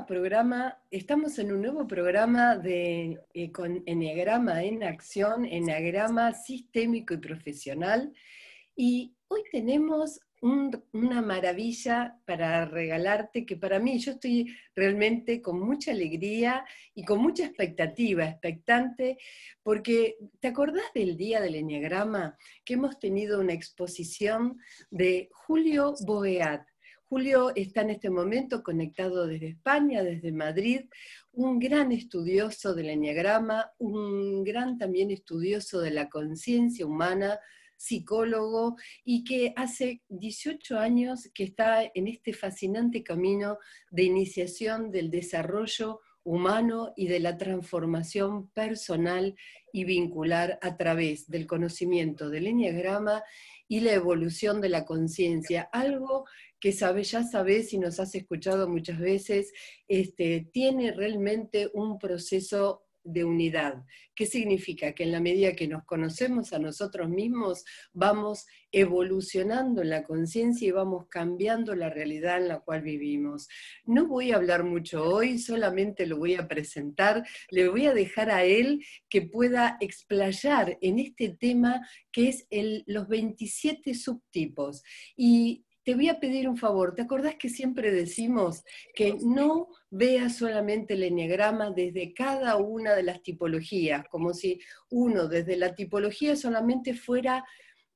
programa, estamos en un nuevo programa de eh, con Enneagrama en acción, Enneagrama sistémico y profesional. Y hoy tenemos una maravilla para regalarte que para mí yo estoy realmente con mucha alegría y con mucha expectativa, expectante, porque ¿te acordás del día del Enneagrama que hemos tenido una exposición de Julio Boeat? Julio está en este momento conectado desde España, desde Madrid, un gran estudioso del Enneagrama, un gran también estudioso de la conciencia humana, psicólogo y que hace 18 años que está en este fascinante camino de iniciación del desarrollo humano y de la transformación personal y vincular a través del conocimiento del enneagrama y la evolución de la conciencia, algo que sabe, ya sabes y nos has escuchado muchas veces, este, tiene realmente un proceso de unidad. ¿Qué significa? Que en la medida que nos conocemos a nosotros mismos, vamos evolucionando en la conciencia y vamos cambiando la realidad en la cual vivimos. No voy a hablar mucho hoy, solamente lo voy a presentar, le voy a dejar a él que pueda explayar en este tema que es el, los 27 subtipos. Y te voy a pedir un favor. ¿Te acordás que siempre decimos que no veas solamente el enneagrama desde cada una de las tipologías, como si uno desde la tipología solamente fuera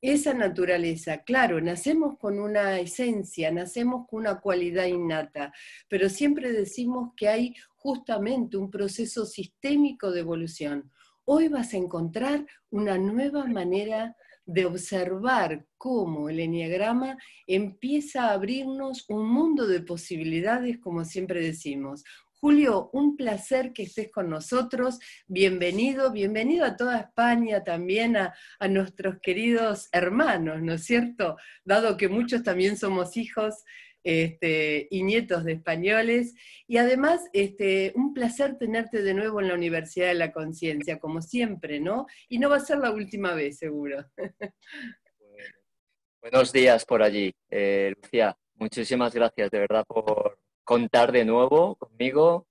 esa naturaleza? Claro, nacemos con una esencia, nacemos con una cualidad innata, pero siempre decimos que hay justamente un proceso sistémico de evolución. Hoy vas a encontrar una nueva manera de observar cómo el enneagrama empieza a abrirnos un mundo de posibilidades, como siempre decimos. Julio, un placer que estés con nosotros. Bienvenido, bienvenido a toda España, también a, a, nuestros queridos hermanos, ¿no es cierto? Dado que muchos también somos hijos este, y nietos de españoles. Y además, este, un placer tenerte de nuevo en la Universidad de la Conciencia, como siempre, ¿no? Y no va a ser la última vez, seguro. buenos días por allí, eh, Lucía. Muchísimas gracias de verdad por contar de nuevo conmigo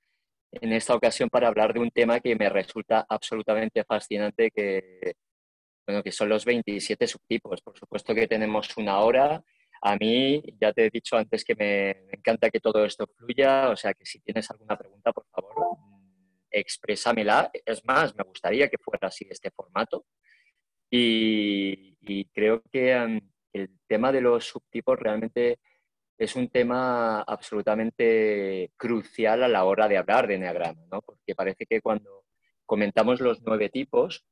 en esta ocasión para hablar de un tema que me resulta absolutamente fascinante, que, bueno, que son los 27 subtipos. Por supuesto que tenemos una hora a mí, ya te he dicho antes que me, encanta que todo esto fluya, o sea que si tienes alguna pregunta, por favor, exprésamela. Es más, me gustaría que fuera así este formato. Y, creo que um, el tema de los subtipos realmente es un tema absolutamente crucial a la hora de hablar de Enneagrama, ¿no? porque parece que cuando comentamos los nueve tipos,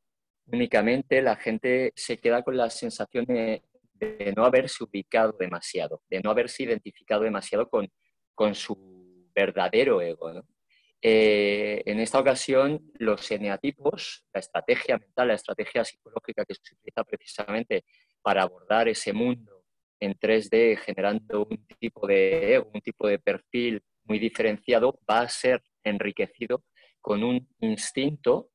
únicamente la gente se queda con la sensación de, de no haberse ubicado demasiado, de no haberse identificado demasiado con, con su verdadero ego. Eh, en esta ocasión, los eneatipos, la estrategia mental, la estrategia psicológica que se utiliza precisamente para abordar ese mundo en 3D, generando un tipo de ego, un tipo de perfil muy diferenciado, va a ser enriquecido con un instinto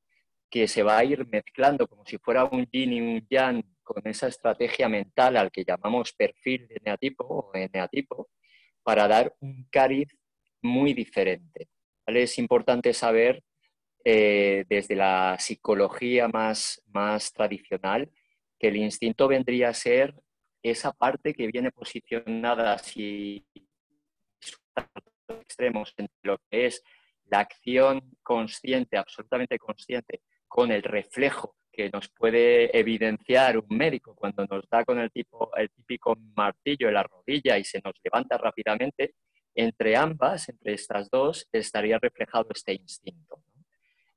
que se va a ir mezclando como si fuera un yin y un yang con esa estrategia mental al que llamamos perfil de eneatipo o eneatipo para dar un cariz muy diferente. Es importante saber eh, desde la psicología más, más tradicional que el instinto vendría a ser esa parte que viene posicionada así extremos entre lo que es la acción consciente, absolutamente consciente, con el reflejo que nos puede evidenciar un médico cuando nos da con el, tipo, el típico martillo en la rodilla y se nos levanta rápidamente, entre ambas, entre estas dos, estaría reflejado este instinto.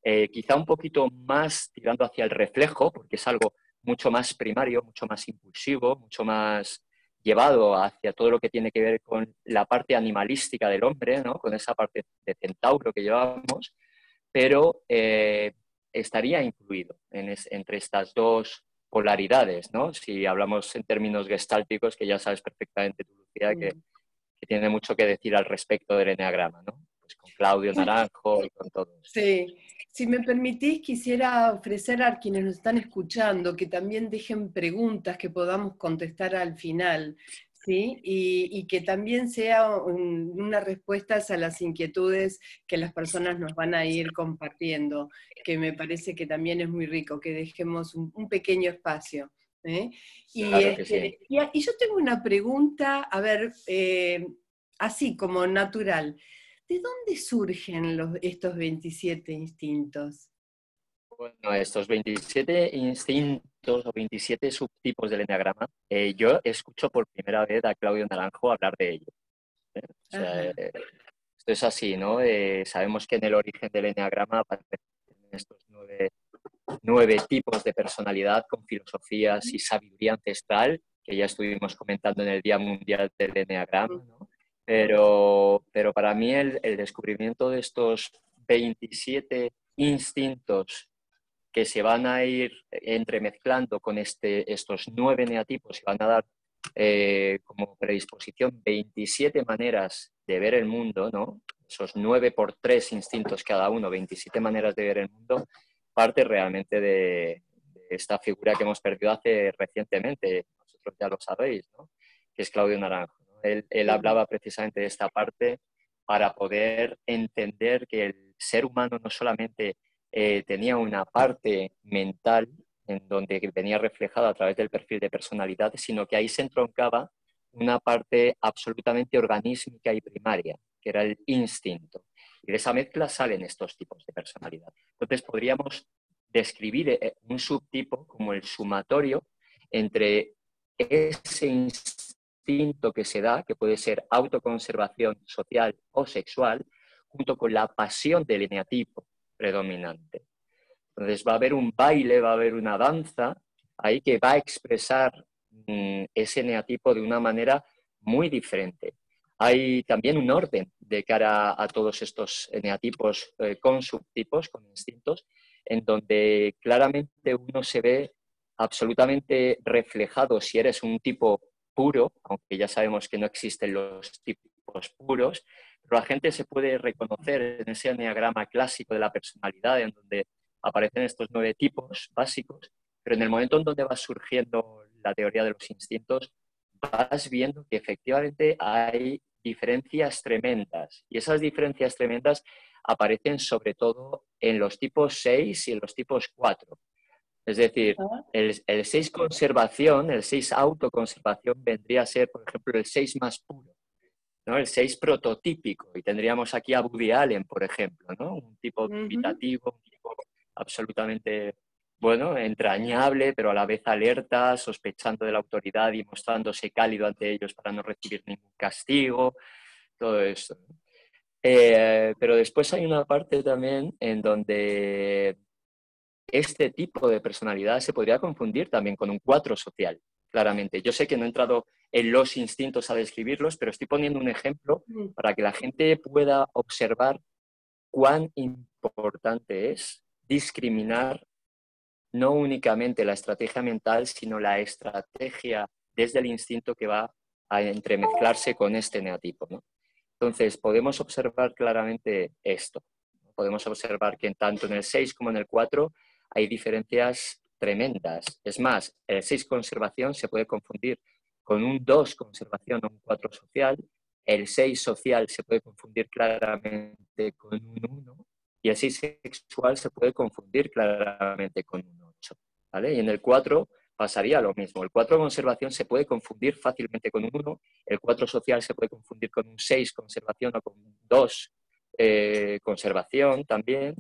Eh, quizá un poquito más tirando hacia el reflejo, porque es algo mucho más primario, mucho más impulsivo, mucho más llevado hacia todo lo que tiene que ver con la parte animalística del hombre, ¿no? con esa parte de centauro que llevamos, pero eh, estaría incluido entre estas dos polaridades, ¿no? Si hablamos en términos gestálticos, que ya sabes perfectamente tú, Lucía, que, mm. que, tiene mucho que decir al respecto del eneagrama, ¿no? Pues con Claudio Naranjo y con todos. Sí, si me permitís, quisiera ofrecer a quienes nos están escuchando que también dejen preguntas que podamos contestar al final ¿sí? Y, que también sea una respuesta a las inquietudes que las personas nos van a ir compartiendo, que me parece que también es muy rico, que dejemos un, pequeño espacio. ¿eh? Este, y, y, yo tengo una pregunta, a ver, eh, así como natural. ¿De dónde surgen los, estos 27 instintos? Bueno, estos 27 instintos o 27 subtipos del enneagrama, eh, yo escucho por primera vez a Claudio Naranjo hablar de ello. ¿eh? Eh, esto es así, ¿no? sabemos que en el origen del enneagrama aparecen estos nueve, tipos de personalidad con filosofías y sabiduría ancestral, que ya estuvimos comentando en el Día Mundial del Enneagrama, ¿no? Pero, pero para mí el, el descubrimiento de estos 27 instintos que se van a ir entremezclando con este, estos nueve neatipos y van a dar eh, como predisposición 27 maneras de ver el mundo, ¿no? esos nueve por tres instintos cada uno, 27 maneras de ver el mundo, parte realmente de, esta figura que hemos perdido hace recientemente, vosotros ya lo sabéis, ¿no? que es Claudio Naranjo. Él, él hablaba precisamente de esta parte para poder entender que el ser humano no solamente eh, tenía una parte mental en donde venía reflejada a través del perfil de personalidad, sino que ahí se entroncaba una parte absolutamente organísmica y primaria, que era el instinto. Y de esa mezcla salen estos tipos de personalidad. Entonces podríamos describir eh, un subtipo como el sumatorio entre ese instinto que se da, que puede ser autoconservación social o sexual, junto con la pasión del eneatipo, predominante. Entonces va a haber un baile, va a haber una danza ahí que va a expresar mm, ese neatipo de una manera muy diferente. Hay también un orden de cara a todos estos neatipos eh, con subtipos, con instintos, en donde claramente uno se ve absolutamente reflejado si eres un tipo puro, aunque ya sabemos que no existen los tipos puros, pero la gente se puede reconocer en ese enneagrama clásico de la personalidad, en donde aparecen estos nueve tipos básicos, pero en el momento en donde va surgiendo la teoría de los instintos, vas viendo que efectivamente hay diferencias tremendas. Y esas diferencias tremendas aparecen sobre todo en los tipos 6 y en los tipos 4. Es decir, ah. el, el 6 conservación, el 6 autoconservación vendría a ser, por ejemplo, el 6 más puro. ¿No? El 6 prototípico. Y tendríamos aquí a Woody Allen, por ejemplo, ¿no? Un tipo invitativo, un tipo absolutamente, bueno, entrañable, pero a la vez alerta, sospechando de la autoridad y mostrándose cálido ante ellos para no recibir ningún castigo, todo eso. Eh, pero después hay una parte también en donde este tipo de personalidad se podría confundir también con un cuatro social, claramente. Yo sé que no he entrado en los instintos a describirlos, pero estoy poniendo un ejemplo mm. para que la gente pueda observar cuán importante es discriminar no únicamente la estrategia mental, sino la estrategia desde el instinto que va a entremezclarse con este neotipo. Entonces, podemos observar claramente esto. Podemos observar que tanto en el 6 como en el 4 hay diferencias tremendas. Es más, el 6 conservación se puede confundir con un 2 conservación o un 4 social, el 6 social se puede confundir claramente con un 1 y el 6 sexual se puede confundir claramente con un 8. ¿vale? Y en el 4 pasaría lo mismo. El 4 conservación se puede confundir fácilmente con un 1, el 4 social se puede confundir con un 6 conservación o con un 2 eh, conservación también.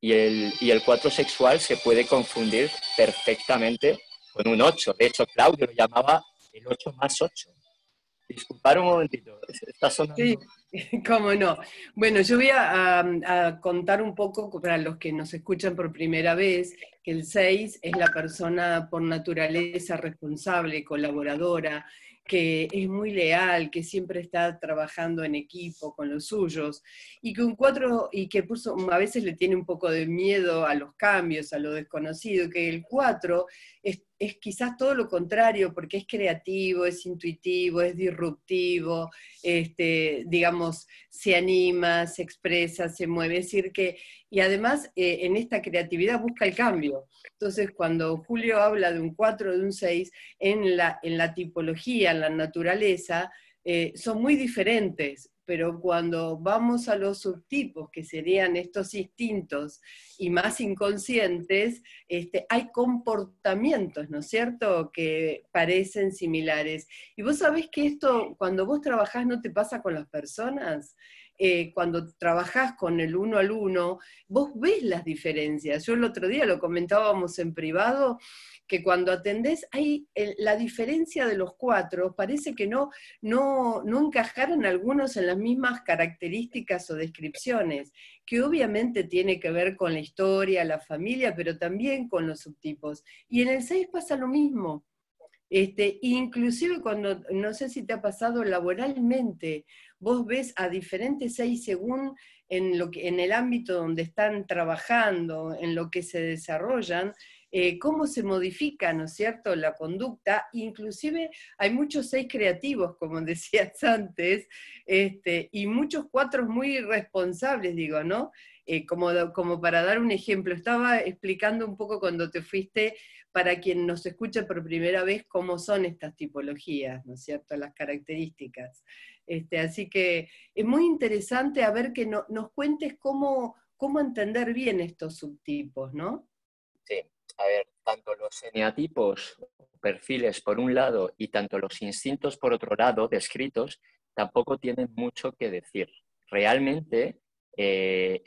Y el, y el 4 sexual se puede confundir perfectamente con un 8. De hecho, Claudio lo llamaba el 8 más 8. Disculpar un momentito, está sonando. Sí, cómo no. Bueno, yo voy a, contar un poco para los que nos escuchan por primera vez que el 6 es la persona por naturaleza responsable, colaboradora, que es muy leal, que siempre está trabajando en equipo con los suyos, y que un 4, y que a veces le tiene un poco de miedo a los cambios, a lo desconocido, que el 4 es es quizás todo lo contrario, porque es creativo, es intuitivo, es disruptivo, este, digamos, se anima, se expresa, se mueve. Es decir, que, y además eh, en esta creatividad busca el cambio. Entonces, cuando Julio habla de un 4, de un 6, en la, en la tipología, en la naturaleza, eh, son muy diferentes, pero cuando vamos a los subtipos, que serían estos instintos y más inconscientes, este, hay comportamientos, ¿no es cierto?, que parecen similares. Y vos sabés que esto, cuando vos trabajás, no te pasa con las personas. Eh, cuando trabajás con el uno al uno, vos ves las diferencias. Yo el otro día lo comentábamos en privado, que cuando atendés hay la diferencia de los cuatro, parece que no, no, no encajaron algunos en las mismas características o descripciones, que obviamente tiene que ver con la historia, la familia, pero también con los subtipos. Y en el 6 pasa lo mismo. Este, inclusive cuando, no sé si te ha pasado laboralmente, vos ves a diferentes seis según en, lo que, en el ámbito donde están trabajando, en lo que se desarrollan, eh, cómo se modifica, ¿no es cierto?, la conducta. Inclusive hay muchos seis creativos, como decías antes, este, y muchos cuatro muy responsables, digo, ¿no? Eh, como, como para dar un ejemplo, estaba explicando un poco cuando te fuiste para quien nos escucha por primera vez cómo son estas tipologías, ¿no es cierto?, las características. Este, así que es muy interesante a ver que nos cuentes cómo, cómo entender bien estos subtipos, ¿no? Sí, a ver, tanto los eneatipos, perfiles por un lado, y tanto los instintos por otro lado, descritos, tampoco tienen mucho que decir. Realmente, eh,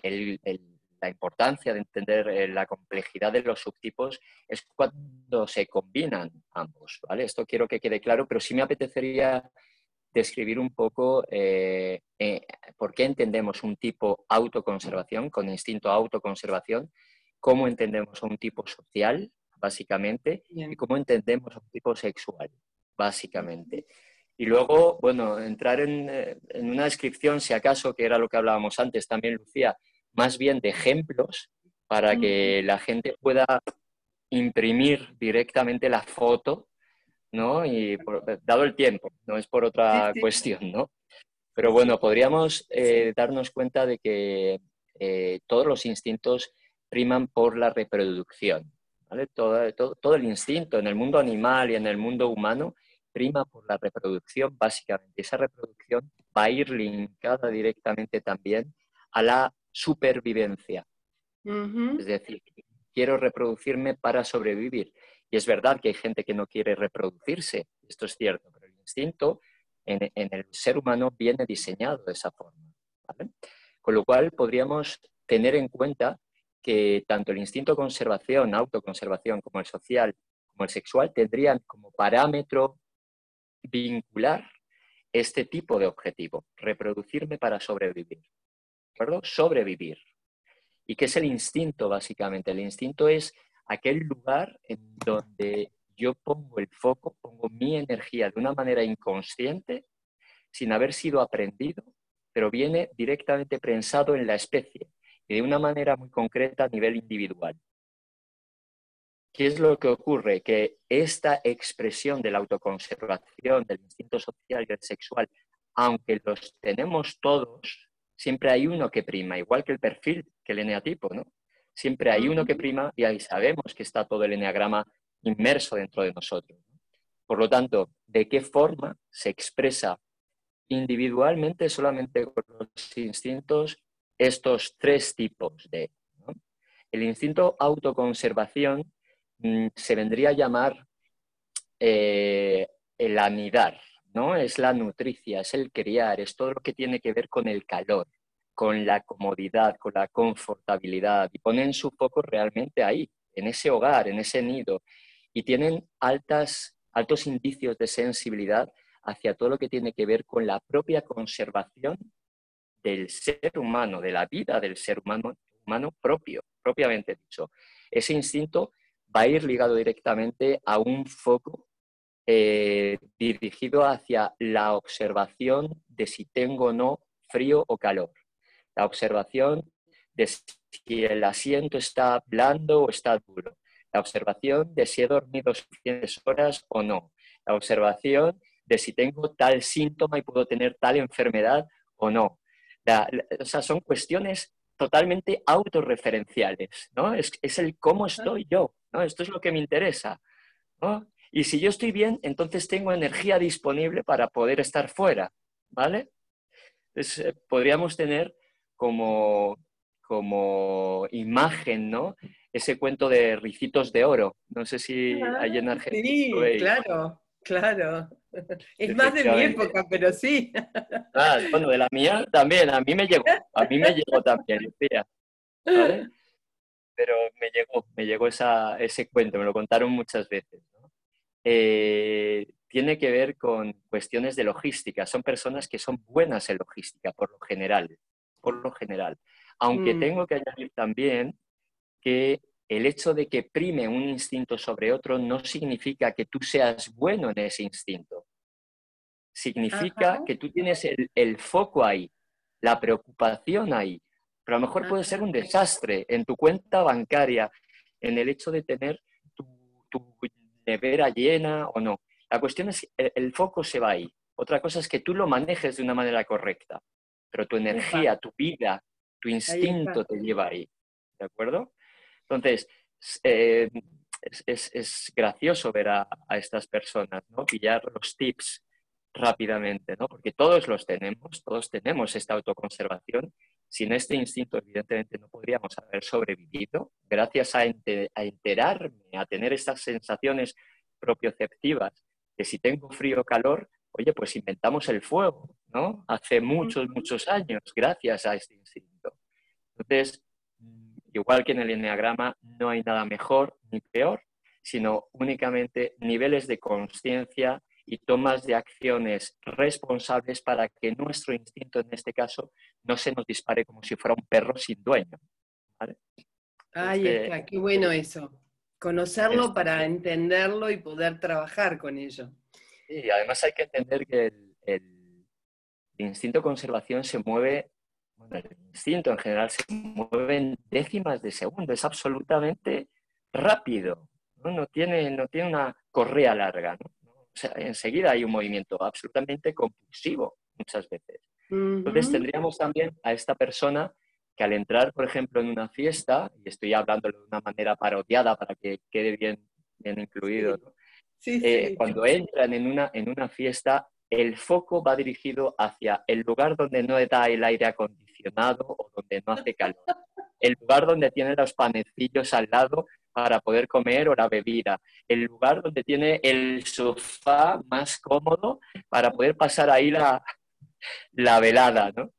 la importancia de entender eh, la complejidad de los subtipos es cuando se combinan ambos. Esto quiero que quede claro, pero sí me apetecería describir un poco eh, por qué entendemos un tipo autoconservación, con instinto autoconservación, cómo entendemos a un tipo social, básicamente, y cómo entendemos a un tipo sexual, básicamente. Y luego, bueno, entrar eh, en, una descripción, si acaso, que era lo que hablábamos antes también, Lucía, más bien de ejemplos para que la gente pueda imprimir directamente la foto, ¿no? Y dado el tiempo, no es por otra cuestión, ¿no? Pero bueno, podríamos eh, darnos cuenta de que eh, todos los instintos priman por la reproducción. Todo, todo, el instinto en el mundo animal y en el mundo humano prima por la reproducción, básicamente. Esa reproducción va a ir linkada directamente también a la supervivencia. Es decir, quiero reproducirme para sobrevivir. Y es verdad que hay gente que no quiere reproducirse, esto es cierto, pero el instinto en, el ser humano viene diseñado de esa forma. Con lo cual podríamos tener en cuenta que tanto el instinto de conservación, autoconservación, como el social, como el sexual, tendrían como parámetro vincular este tipo de objetivo, reproducirme para sobrevivir. ¿De? Sobrevivir. ¿Y qué es el instinto, básicamente? El instinto es aquel lugar en donde yo pongo el foco, pongo mi energía de una manera inconsciente, sin haber sido aprendido, pero viene directamente pensado en la especie, y de una manera muy concreta a nivel individual. ¿Qué es lo que ocurre? Que esta expresión de la autoconservación, del instinto social y del sexual, aunque los tenemos todos, siempre hay uno que prima, igual que el perfil, que el eneatipo, ¿no? Siempre hay uno que prima y ahí sabemos que está todo el eneagrama inmerso dentro de nosotros. Por lo tanto, ¿de qué forma se expresa individualmente solamente con los instintos estos tres tipos de... El instinto autoconservación mm, se vendría a llamar eh, el anidar, ¿no? Es la nutricia, es el criar, es todo lo que tiene que ver con el calor, con la comodidad, con la confortabilidad, y ponen su foco realmente ahí, en ese hogar, en ese nido, y tienen altas, altos indicios de sensibilidad hacia todo lo que tiene que ver con la propia conservación del ser humano, de la vida del ser humano, propio, propiamente dicho. Ese instinto va a ir ligado directamente a un foco eh, dirigido hacia la observación de si tengo o no frío o calor. La observación de si el asiento está blando o está duro. La observación de si he dormido suficientes horas o no. La observación de si tengo tal síntoma y puedo tener tal enfermedad o no. O sea, son cuestiones totalmente autorreferenciales, ¿no? Es, es, el cómo estoy yo, ¿no? Esto es lo que me interesa, ¿no? Y si yo estoy bien, entonces tengo energía disponible para poder estar fuera, ¿vale? Entonces, eh, podríamos tener como, como imagen, ¿no? Ese cuento de ricitos de oro. No sé si hay en Argentina. Sí, claro, claro. Es más de mi época, pero sí. Ah, bueno, de la mía también, a mí me llegó, a mí me llegó también, Lucía. ¿vale? Pero me llegó, me llegó esa, ese cuento, me lo contaron muchas veces. Eh, tiene que ver con cuestiones de logística. Son personas que son buenas en logística, por lo general. Por lo general. Aunque mm. tengo que añadir también que el hecho de que prime un instinto sobre otro no significa que tú seas bueno en ese instinto. Significa que tú tienes el, foco ahí, la preocupación ahí. Pero a lo mejor puede ser un desastre en tu cuenta bancaria, en el hecho de tener tu, nevera llena o no. La cuestión es, el, el foco se va ahí. Otra cosa es que tú lo manejes de una manera correcta, pero tu energía, tu vida, tu instinto te lleva ahí. ¿De acuerdo? Entonces, eh, es, gracioso ver a, estas personas, ¿no? Pillar los tips rápidamente, ¿no? Porque todos los tenemos, todos tenemos esta autoconservación. Sin este instinto, evidentemente, no podríamos haber sobrevivido. Gracias a, a enterarme, a tener estas sensaciones propioceptivas, que si tengo frío o calor, oye, pues inventamos el fuego, ¿no? Hace muchos, muchos años, gracias a este instinto. Entonces, igual que en el enneagrama, no hay nada mejor ni peor, sino únicamente niveles de conciencia y tomas de acciones responsables para que nuestro instinto, en este caso, no se nos dispare como si fuera un perro sin dueño. ¿vale? Este, está, qué bueno eso. Conocerlo para entenderlo y poder trabajar con ello. Y además hay que entender que el, el instinto de conservación se mueve en general se mueve en décimas de segundo, es absolutamente rápido, no, tiene, no tiene una correa larga. O sea, enseguida hay un movimiento absolutamente compulsivo muchas veces. Entonces tendríamos también a esta persona que al entrar, por ejemplo, en una fiesta, y estoy hablando de una manera parodiada para que quede bien, bien incluido, eh, cuando entran en una, en una fiesta, el foco va dirigido hacia el lugar donde no da el aire acondicionado o donde no hace calor, el lugar donde tiene los panecillos al lado para poder comer o la bebida, el lugar donde tiene el sofá más cómodo para poder pasar ahí la, la velada, ¿no?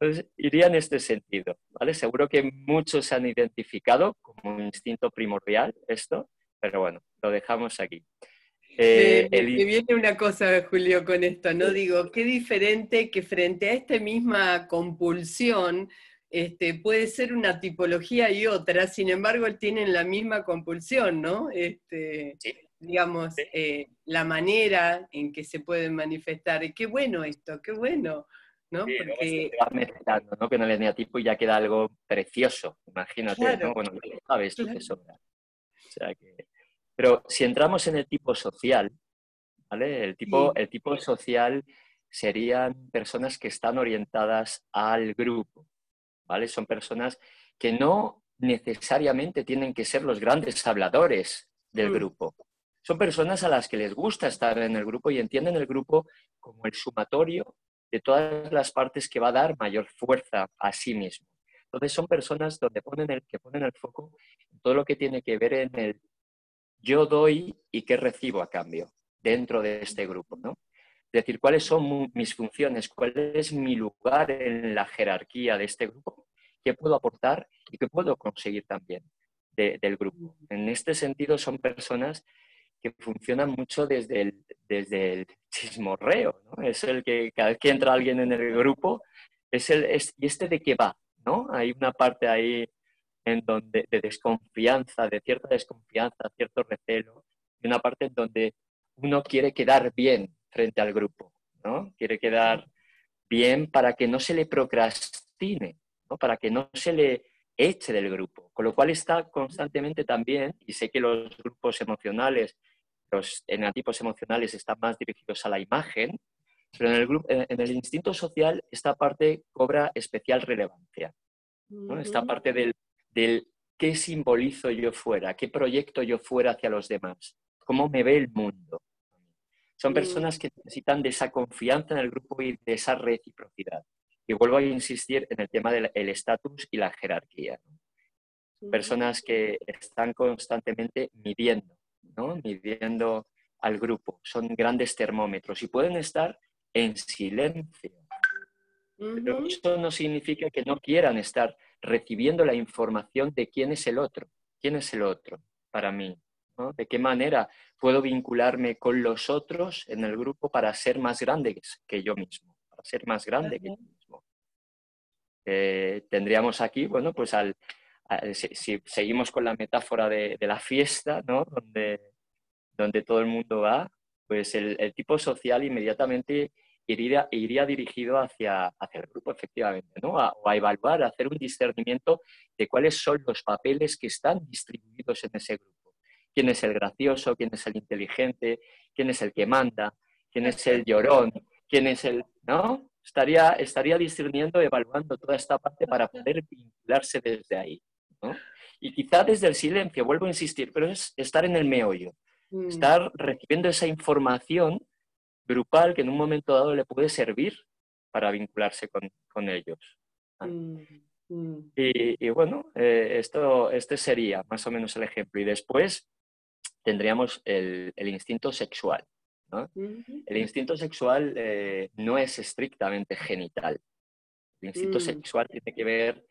Entonces, iría en este sentido, ¿vale? Seguro que muchos se han identificado como un instinto primordial esto, pero bueno, lo dejamos aquí. Eh, me, viene una cosa, Julio, con esto, ¿no? Digo, qué diferente que frente a esta misma compulsión, este, puede ser una tipología y otra, sin embargo, tienen la misma compulsión, ¿no? Este, Digamos, eh, la manera en que se pueden manifestar. Y qué bueno esto, qué bueno. ¿no? Porque... vas mezclando, ¿no? En el eneatipo ya queda algo precioso, imagínate, ¿no? Bueno, sabes tú que sobra. O sea que... Pero si entramos en el tipo social, ¿vale? El tipo, el tipo social serían personas que están orientadas al grupo, ¿vale? Son personas que no necesariamente tienen que ser los grandes habladores del mm. grupo. Son personas a las que les gusta estar en el grupo y entienden el grupo como el sumatorio de todas las partes que va a dar mayor fuerza a sí mismo. Entonces son personas donde ponen el, que ponen el foco en todo lo que tiene que ver en el yo doy y qué recibo a cambio dentro de este grupo, ¿no? Es decir, cuáles son mis funciones, cuál es mi lugar en la jerarquía de este grupo, qué puedo aportar y qué puedo conseguir también del grupo. En este sentido, son personas que funcionan mucho desde el, desde el chismorreo. Es el que cada vez que entra alguien en el grupo, es el, ¿y este de qué va? ¿no? Hay una parte ahí en donde, de desconfianza, de cierta desconfianza, cierto recelo, y una parte en donde uno quiere quedar bien frente al grupo, ¿no? Quiere quedar bien para que no se le procrastine, ¿no? Para que no se le eche del grupo, con lo cual está constantemente también, y sé que los grupos emocionales, los eneatipos emocionales están más dirigidos a la imagen, pero en el, grupo, en el instinto social esta parte cobra especial relevancia. Esta parte del, del qué simbolizo yo fuera, qué proyecto yo fuera hacia los demás, cómo me ve el mundo. Son mm. personas que necesitan de esa confianza en el grupo y de esa reciprocidad. Y vuelvo a insistir en el tema del estatus y la jerarquía. Personas que están constantemente midiendo, ¿no? midiendo al grupo. Son grandes termómetros y pueden estar en silencio. Pero eso no significa que no quieran estar recibiendo la información de quién es el otro. ¿Quién es el otro para mí? ¿De qué manera puedo vincularme con los otros en el grupo para ser más grande que yo mismo? Para ser más grande que yo mismo. Eh, tendríamos aquí, bueno, pues al, si, seguimos con la metáfora de, la fiesta, ¿no? Donde, donde todo el mundo va, pues el, el tipo social inmediatamente iría, iría dirigido hacia, hacia, el grupo, efectivamente, ¿no? A, evaluar, a hacer un discernimiento de cuáles son los papeles que están distribuidos en ese grupo. ¿Quién es el gracioso? ¿Quién es el inteligente? ¿Quién es el que manda? ¿Quién es el llorón? ¿Quién es el...? ¿No? Estaría, estaría discerniendo, evaluando toda esta parte para poder vincularse desde ahí. ¿no? Y quizá desde el silencio, vuelvo a insistir, pero es estar en el meollo, mm. estar recibiendo esa información grupal que en un momento dado le puede servir para vincularse con, ellos. Mm, mm. Y, bueno, eh, esto, este sería más o menos el ejemplo. Y después tendríamos el, instinto sexual. El instinto sexual eh, no es estrictamente genital. El instinto mm. sexual tiene que ver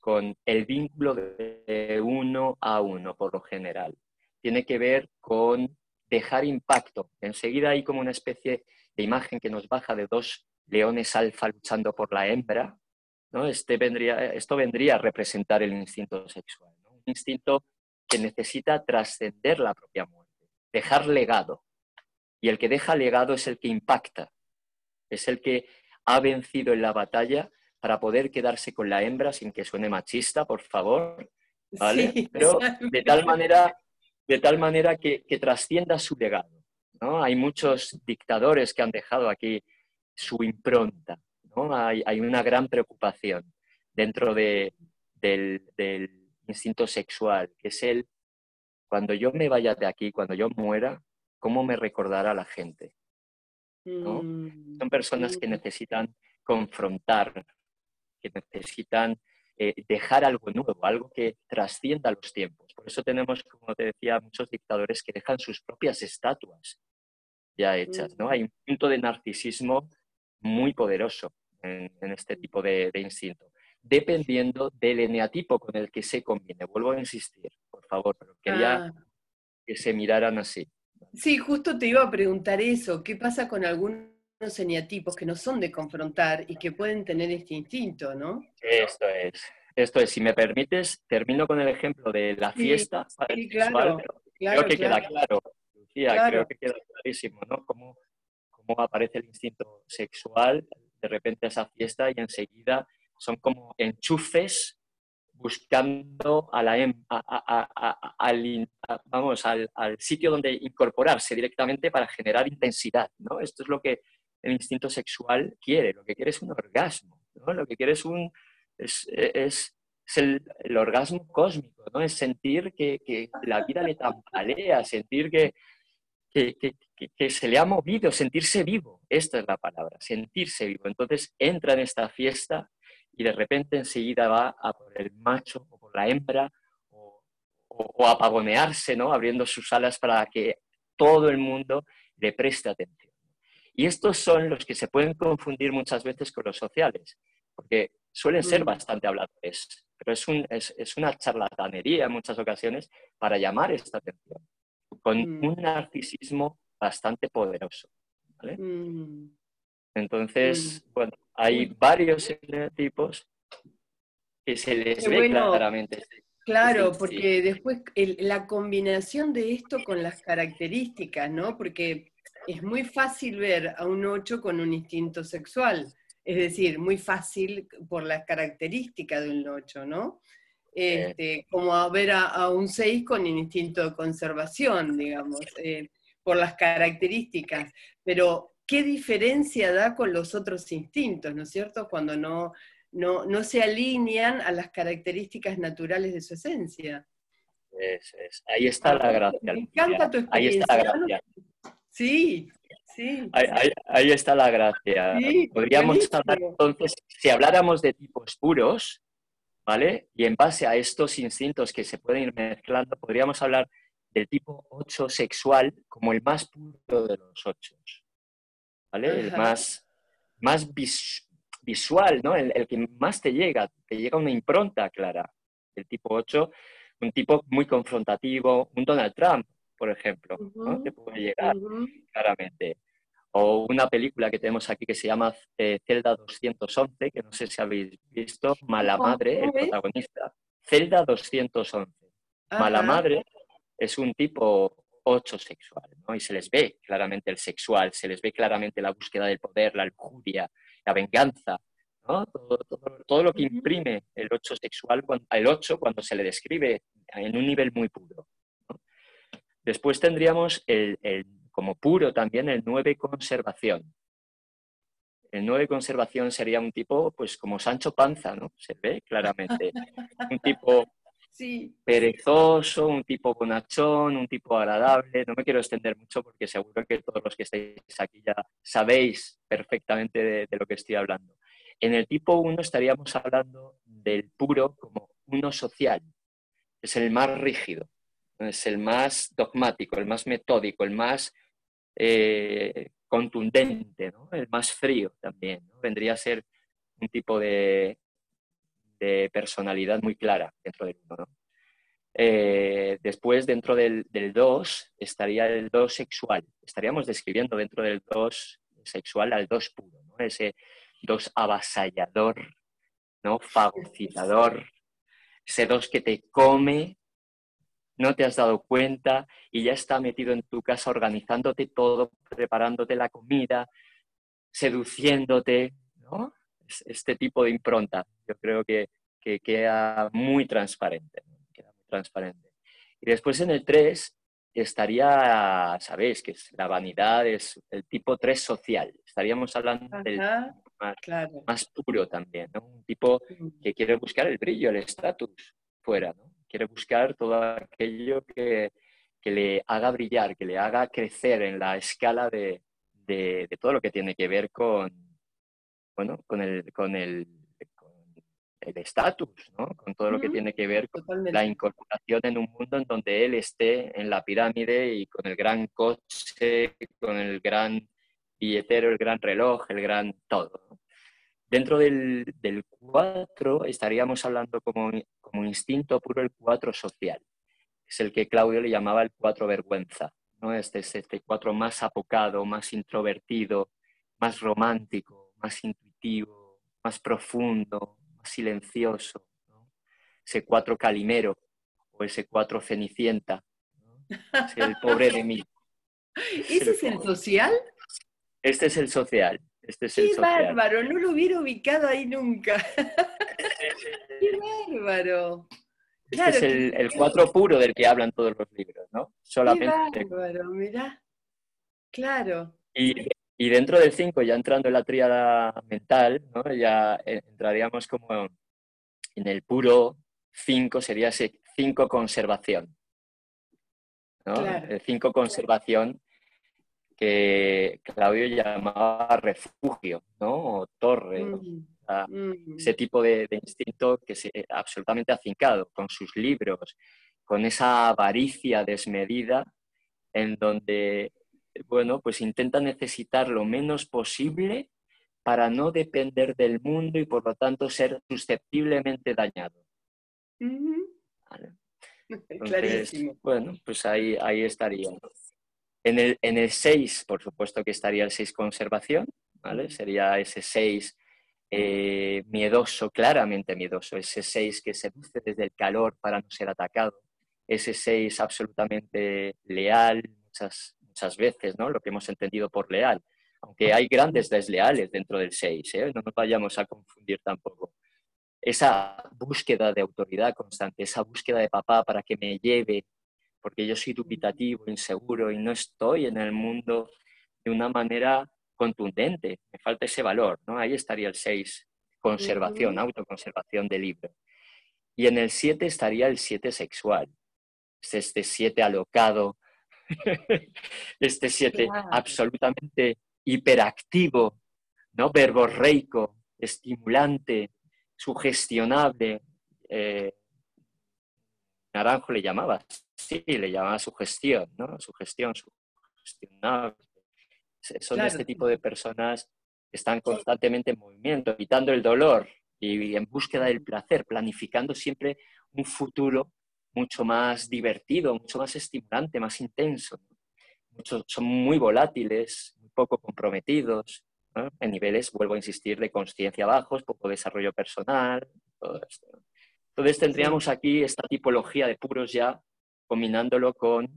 con el vínculo de uno a uno, por lo general. Tiene que ver con dejar impacto. Enseguida hay como una especie de imagen que nos baja de dos leones alfa luchando por la hembra. ¿no? Este vendría, esto vendría a representar el instinto sexual, un instinto que necesita trascender la propia muerte, dejar legado. Y el que deja legado es el que impacta, es el que ha vencido en la batalla para poder quedarse con la hembra sin que suene machista, por favor, ¿vale? Pero de tal manera de tal manera que, trascienda su legado. ¿no? Hay muchos dictadores que han dejado aquí su impronta. ¿no? Hay, una gran preocupación dentro del, instinto sexual, que es el, cuando yo me vaya de aquí, cuando yo muera, ¿cómo me recordará la gente? Mm, Son personas que necesitan confrontar, que necesitan eh, dejar algo nuevo, algo que trascienda los tiempos. Por eso tenemos, como te decía, muchos dictadores que dejan sus propias estatuas ya hechas. ¿no? Hay un punto de narcisismo muy poderoso en, este tipo de, instinto, dependiendo del eneatipo con el que se combine. Vuelvo a insistir, por favor, pero quería ah. que se miraran así. Sí, justo te iba a preguntar eso. ¿Qué pasa con algunos eneatipos que no son de confrontar y que pueden tener este instinto, ¿no? Esto es. Esto es, si me permites, termino con el ejemplo de la fiesta. Sí, claro, creo que queda claro, Lucía, creo que queda clarísimo, ¿no? Cómo, cómo aparece el instinto sexual de repente a esa fiesta y enseguida son como enchufes buscando a la, em, al, vamos, al, al, sitio donde incorporarse directamente para generar intensidad. ¿no? Esto es lo que el instinto sexual quiere, lo que quiere es un orgasmo, ¿no? lo que quiere es, un, es, el, orgasmo cósmico, ¿no? es sentir que, la vida le tambalea, sentir que, que, se le ha movido, sentirse vivo, esta es la palabra, sentirse vivo. Entonces entra en esta fiesta y de repente enseguida va a por el macho o por la hembra o, o, a pavonearse, ¿no? abriendo sus alas para que todo el mundo le preste atención. Y estos son los que se pueden confundir muchas veces con los sociales, porque suelen ser mm. bastante habladores, pero es, un, es, es, una charlatanería en muchas ocasiones para llamar esta atención, con mm. un narcisismo bastante poderoso. Mm. Entonces, bueno, hay varios tipos que se les ve claramente. Claro, porque después la combinación de esto con las características, ¿no? Porque es muy fácil ver a un 8 con un instinto sexual, es decir, muy fácil por las características de un 8, ¿no? este, como a ver a, un 6 con instinto de conservación, digamos, eh, por las características. Pero, ¿qué diferencia da con los otros instintos, ¿no es cierto? Cuando no, no, se alinean a las características naturales de su esencia. Ahí está la gracia. Me encanta tu experiencia. Ahí está la gracia. Sí, sí. Ahí, está la gracia. Podríamos hablar entonces, si habláramos de tipos puros, ¿vale? Y en base a estos instintos que se pueden ir mezclando, podríamos hablar del tipo 8 sexual como el más puro de los 8. ¿Vale? El más, más visual, ¿no? El, que más te llega, te llega una impronta clara. El tipo 8, un tipo muy confrontativo, un Donald Trump, por ejemplo, ¿no? Te puede llegar claramente. O una película que tenemos aquí que se llama eh, Celda 211, que no sé si habéis visto, Mala Madre, el protagonista. Celda 211. Mala Madre es un tipo 8 sexual, ¿no? Y se les ve claramente el sexual, se les ve claramente la búsqueda del poder, la lujuria, la venganza, ¿no? todo, lo que imprime el 8 sexual, el 8 cuando se le describe en un nivel muy puro. Después tendríamos el, como puro también el 9 conservación. El 9 conservación sería un tipo, pues como Sancho Panza, ¿no? Se ve claramente. Un tipo perezoso, un tipo bonachón, un tipo agradable. No me quiero extender mucho porque seguro que todos los que estáis aquí ya sabéis perfectamente de, lo que estoy hablando. En el tipo 1 estaríamos hablando del puro como uno social. Es el más rígido, es el más dogmático, el más metódico, el más eh, contundente, el más frío también. Vendría a ser un tipo de, de personalidad muy clara dentro del uno. Eh, después, dentro del 2, estaría el 2 sexual. Estaríamos describiendo dentro del 2 sexual al 2 puro, ese 2 avasallador, ¿no? fagocitador, ese 2 que te come, no te has dado cuenta y ya está metido en tu casa organizándote todo, preparándote la comida, seduciéndote, ¿no? este tipo de impronta, yo creo que, queda muy transparente, queda muy transparente. Y después en el 3 estaría, sabéis, que es la vanidad es el tipo 3 social. Estaríamos hablando del más, puro también, ¿no? Un tipo que quiere buscar el brillo, el estatus fuera, ¿no? Quiere buscar todo aquello que, que, le haga brillar, que le haga crecer en la escala de, de todo lo que tiene que ver con, bueno, con el, con el el estatus, ¿no? con todo lo que tiene que ver con la incorporación en un mundo en donde él esté en la pirámide y con el gran coche, con el gran billetero, el gran reloj, el gran todo. Dentro del, del 4 estaríamos hablando como, como instinto puro el 4 social. Es el que Claudio le llamaba el 4 vergüenza. ¿no? Este es este 4 más apocado, más introvertido, más romántico, más intuitivo, más profundo, más silencioso. Ese 4 calimero o ese 4 cenicienta. el pobre de mí. ¿Ese es el social? Este es el social. Este es Qué el bárbaro, no lo hubiera ubicado ahí nunca. Qué bárbaro. Este es el, el, cuatro puro del que hablan todos los libros, ¿no? Solamente. Qué bárbaro, mirá. Claro. Y, y, dentro del 5, ya entrando en la tríada mental, ¿no? ya entraríamos como en el puro 5, sería ese 5 conservación. ¿no? El 5 conservación que Claudio llamaba refugio, ¿no? O torre, mm, mm. ese tipo de, instinto que es absolutamente afincado con sus libros, con esa avaricia desmedida en donde, bueno, pues intenta necesitar lo menos posible para no depender del mundo y por lo tanto ser susceptiblemente dañado. Clarísimo. Bueno, pues ahí, ahí estaría. En el, en 6, por supuesto que estaría el 6 conservación, ¿vale? Sería ese 6 eh, miedoso, claramente miedoso, ese 6 que seduce desde el calor para no ser atacado, ese 6 absolutamente leal, muchas, muchas veces, ¿no? Lo que hemos entendido por leal, aunque hay grandes desleales dentro del 6, ¿eh? no nos vayamos a confundir tampoco. esa búsqueda de autoridad constante, esa búsqueda de papá para que me lleve, porque yo soy dubitativo, inseguro y no estoy en el mundo de una manera contundente, me falta ese valor, ¿no? Ahí estaría el 6, conservación, autoconservación del libro. Y en el 7 estaría el 7 sexual, es este 7 alocado, este 7 absolutamente hiperactivo, ¿no? Verborreico, estimulante, sugestionable. Eh, Naranjo le llamaba, sí, le llamaba sugestión, ¿no? Sugestión, sugestionable. Son este tipo de personas que están constantemente en movimiento, evitando el dolor y en búsqueda del placer, planificando siempre un futuro mucho más divertido, mucho más estimulante, más intenso. Muchos, son muy volátiles, muy poco comprometidos, en niveles, vuelvo a insistir, de conciencia bajos, poco desarrollo personal, todo esto. Entonces tendríamos aquí esta tipología de puros ya combinándolo con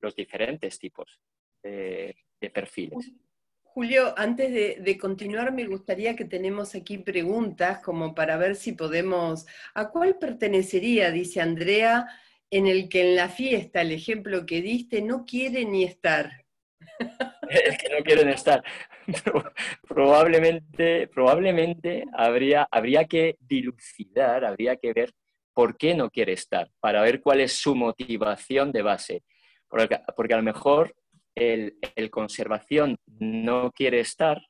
los diferentes tipos de, perfiles. Julio, antes de, continuar, me gustaría que tenemos aquí preguntas como para ver si podemos... ¿A cuál pertenecería, dice Andrea, en el que en la fiesta, el ejemplo que diste, no quiere ni estar? es que no quieren estar. probablemente, probablemente habría, habría que dilucidar, habría que ver por qué no quiere estar, para ver cuál es su motivación de base. Porque, porque a lo mejor el, conservación no quiere estar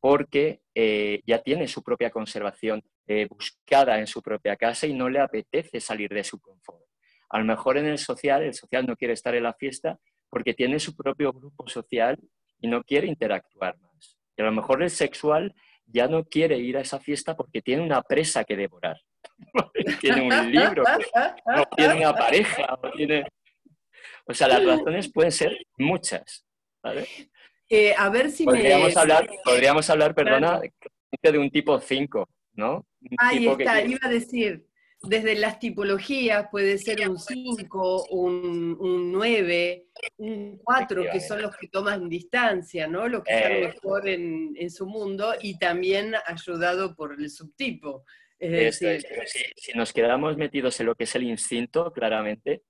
porque eh, ya tiene su propia conservación eh, buscada en su propia casa y no le apetece salir de su confort. A lo mejor en el social, el social no quiere estar en la fiesta porque tiene su propio grupo social y no quiere interactuar. Y a lo mejor el sexual ya no quiere ir a esa fiesta porque tiene una presa que devorar. tiene un libro, no tiene una pareja, tiene... O sea, las razones pueden ser muchas. Eh, a ver si podríamos hablar, podríamos hablar, perdona, de un tipo 5, ¿no? Ahí está, iba a decir, desde las tipologías puede ser un 5, un, 9, un 4, que son los que toman distancia, ¿no? Los que están eh. mejor en, su mundo y también ayudado por el subtipo. si, nos quedamos metidos en lo que es el instinto, claramente,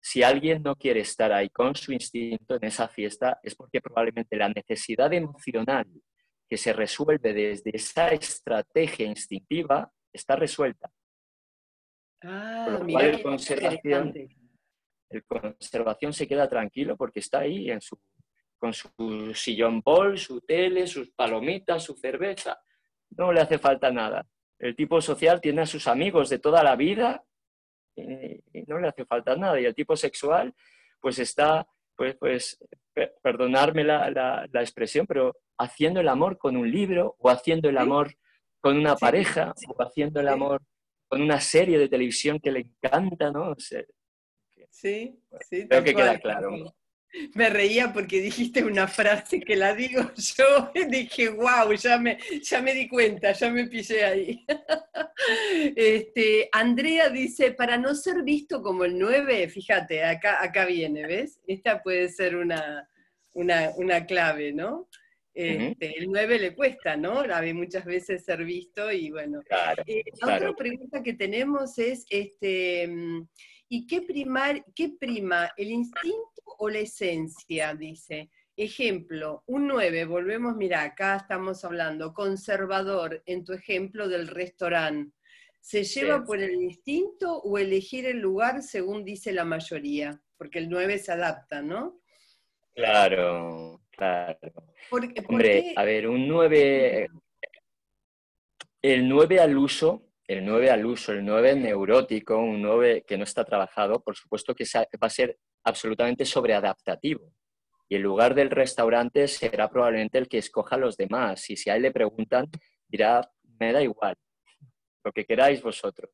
si alguien no quiere estar ahí con su instinto en esa fiesta, es porque probablemente la necesidad emocional que se resuelve desde esa estrategia instintiva está resuelta. Ah, mira, el conservación, el conservación se queda tranquilo porque está ahí en su, con su sillón bol, su tele, sus palomitas, su cerveza. No le hace falta nada. El tipo social tiene a sus amigos de toda la vida y, no le hace falta nada. Y el tipo sexual, pues está, pues, pues perdonarme la, la, expresión, pero haciendo el amor con un libro o haciendo el amor con una pareja o haciendo el amor con una serie de televisión que le encanta, ¿no? sí, sí. Creo que queda claro. Me reía porque dijiste una frase que la digo yo, dije, wow, ya me, ya me di cuenta, ya me pillé ahí. Este, Andrea dice, para no ser visto como el 9, fíjate, acá, acá viene, ¿ves? Esta puede ser una, una, una clave, ¿no? Este, el 9 le cuesta, ¿no? La ve muchas veces ser visto y bueno. Eh, otra pregunta que tenemos es, este, mm, ¿y qué, primar, qué prima, el instinto o la esencia? Dice. Ejemplo, un 9, volvemos, mira, acá estamos hablando, conservador, en tu ejemplo del restaurante. ¿Se lleva por el instinto o elegir el lugar según dice la mayoría? Porque el 9 se adapta, ¿no? Claro, claro. Hombre, a ver, un 9, el 9 al uso, el 9 al uso, el 9 neurótico, un 9 que no está trabajado, por supuesto que va a ser absolutamente sobreadaptativo. Y el lugar del restaurante será probablemente el que escoja a los demás. Y si a él le preguntan, dirá, me da igual, lo que queráis vosotros.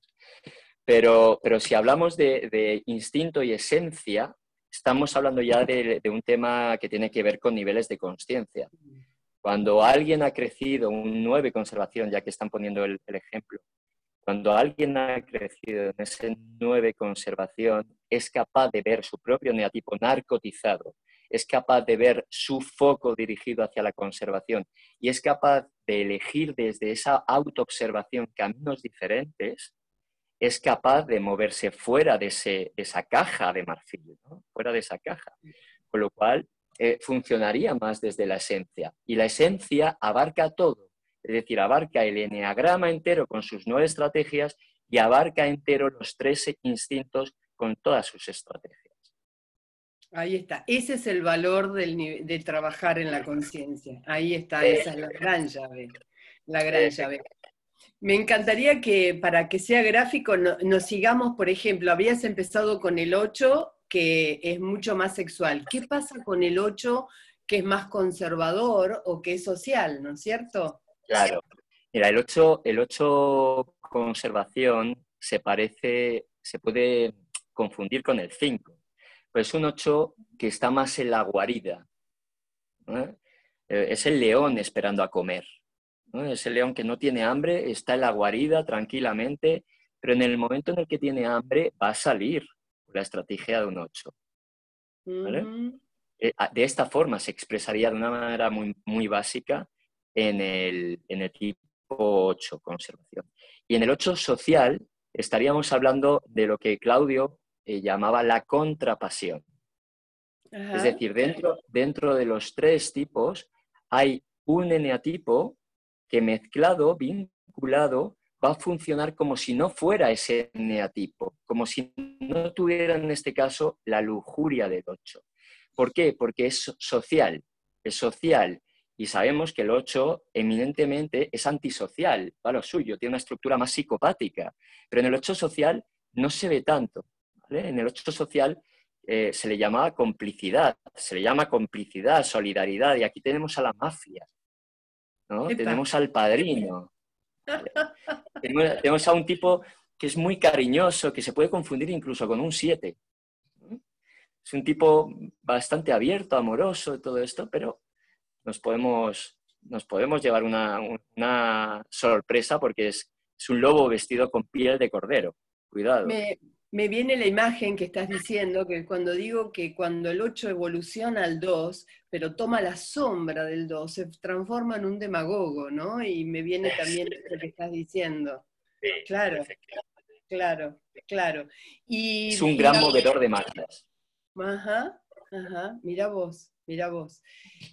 Pero, pero si hablamos de, de instinto y esencia, estamos hablando ya de, un tema que tiene que ver con niveles de conciencia. Cuando alguien ha crecido, un 9 conservación, ya que están poniendo el, ejemplo, cuando alguien ha crecido en ese 9 conservación, es capaz de ver su propio neatipo narcotizado, es capaz de ver su foco dirigido hacia la conservación y es capaz de elegir desde esa autoobservación caminos diferentes, es capaz de moverse fuera de, esa caja de marfil, fuera de esa caja. Con lo cual, eh, funcionaría más desde la esencia. Y la esencia abarca todo, es decir, abarca el eneagrama entero con sus nueve estrategias y abarca entero los tres instintos con todas sus estrategias. Ahí está. Ese es el valor de trabajar en la conciencia. Ahí está, esa es la gran llave. La gran llave. Me encantaría que para que sea gráfico nos sigamos, por ejemplo, habías empezado con el 8, que es mucho más sexual. ¿Qué pasa con el 8, que es más conservador o que es social, ¿no es cierto? Claro. Mira, el 8, el 8 conservación se parece, se puede confundir con el 5. Pues es un 8 que está más en la guarida. Eh, es el león esperando a comer. Es el león que no tiene hambre, está en la guarida tranquilamente, pero en el momento en el que tiene hambre va a salir la estrategia de un 8. Eh, de esta forma se expresaría de una manera muy, muy básica en el, en el tipo 8, conservación. Y en el 8 social estaríamos hablando de lo que Claudio eh, llamaba la contrapasión. Es decir, dentro, dentro de los tres tipos hay un eneatipo que mezclado, vinculado, va a funcionar como si no fuera ese eneatipo, como si no tuviera en este caso la lujuria del 8. ¿Por qué? Porque es social, es social y sabemos que el 8 eminentemente es antisocial, va lo suyo, tiene una estructura más psicopática, pero en el 8 social no se ve tanto. En el 8 social eh, se le llamaba complicidad, se le llama complicidad, solidaridad, y aquí tenemos a la mafia, tenemos al padrino. tenemos, a un tipo que es muy cariñoso, que se puede confundir incluso con un 7. Es un tipo bastante abierto, amoroso, todo esto, pero nos podemos, nos podemos llevar una, sorpresa porque es, es, un lobo vestido con piel de cordero. Cuidado me viene la imagen que estás diciendo, que cuando digo que cuando el 8 evoluciona al 2, pero toma la sombra del 2, se transforma en un demagogo, ¿no? Y me viene también lo que estás diciendo. claro, claro, claro. Y, es un gran movedor de masas. Ajá, ajá, mira vos. Mira vos.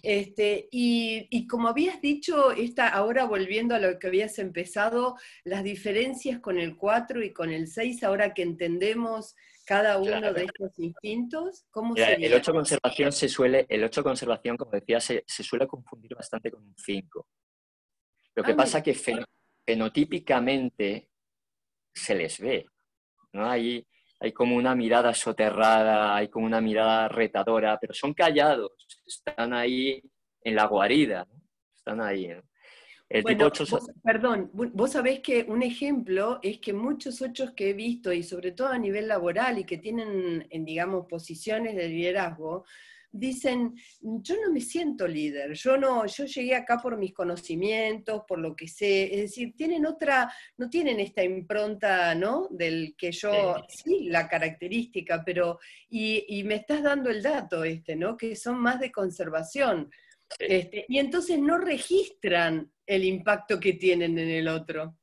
Este, y, como habías dicho, esta, ahora volviendo a lo que habías empezado, las diferencias con el 4 y con el 6, ahora que entendemos cada uno de estos instintos, ¿cómo El 8 conservación se suele, el 8 conservación, como decía, se, suele confundir bastante con un 5. Lo que ah, pasa es que fenotípicamente se les ve. ¿no? Hay, hay como una mirada soterrada, hay como una mirada retadora, pero son callados, están ahí en la guarida, están ahí. El tipo 8... perdón, vos sabés que un ejemplo es que muchos ochos que he visto, y sobre todo a nivel laboral, y que tienen, en, digamos, posiciones de liderazgo, dicen, yo no me siento líder, yo no, yo llegué acá por mis conocimientos, por lo que sé, es decir, tienen otra, no tienen esta impronta, ¿no? Del que yo, sí, la característica, pero, y, me estás dando el dato este, ¿no? Que son más de conservación. Este, y entonces no registran el impacto que tienen en el otro.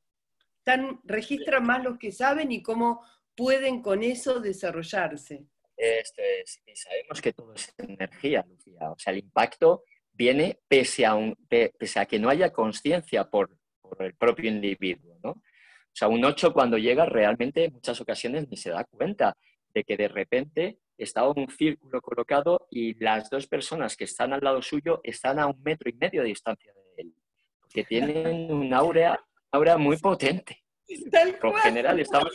Están, registran más los que saben y cómo pueden con eso desarrollarse. Esto es, y sabemos que todo es energía, Lucía. O sea, el impacto viene pese a, un, pese a que no haya conciencia por, por, el propio individuo, ¿no? O sea, un 8 cuando llega realmente en muchas ocasiones ni se da cuenta de que de repente está un círculo colocado y las dos personas que están al lado suyo están a un metro y medio de distancia de él, que tienen un aura, aura muy potente. Por general estamos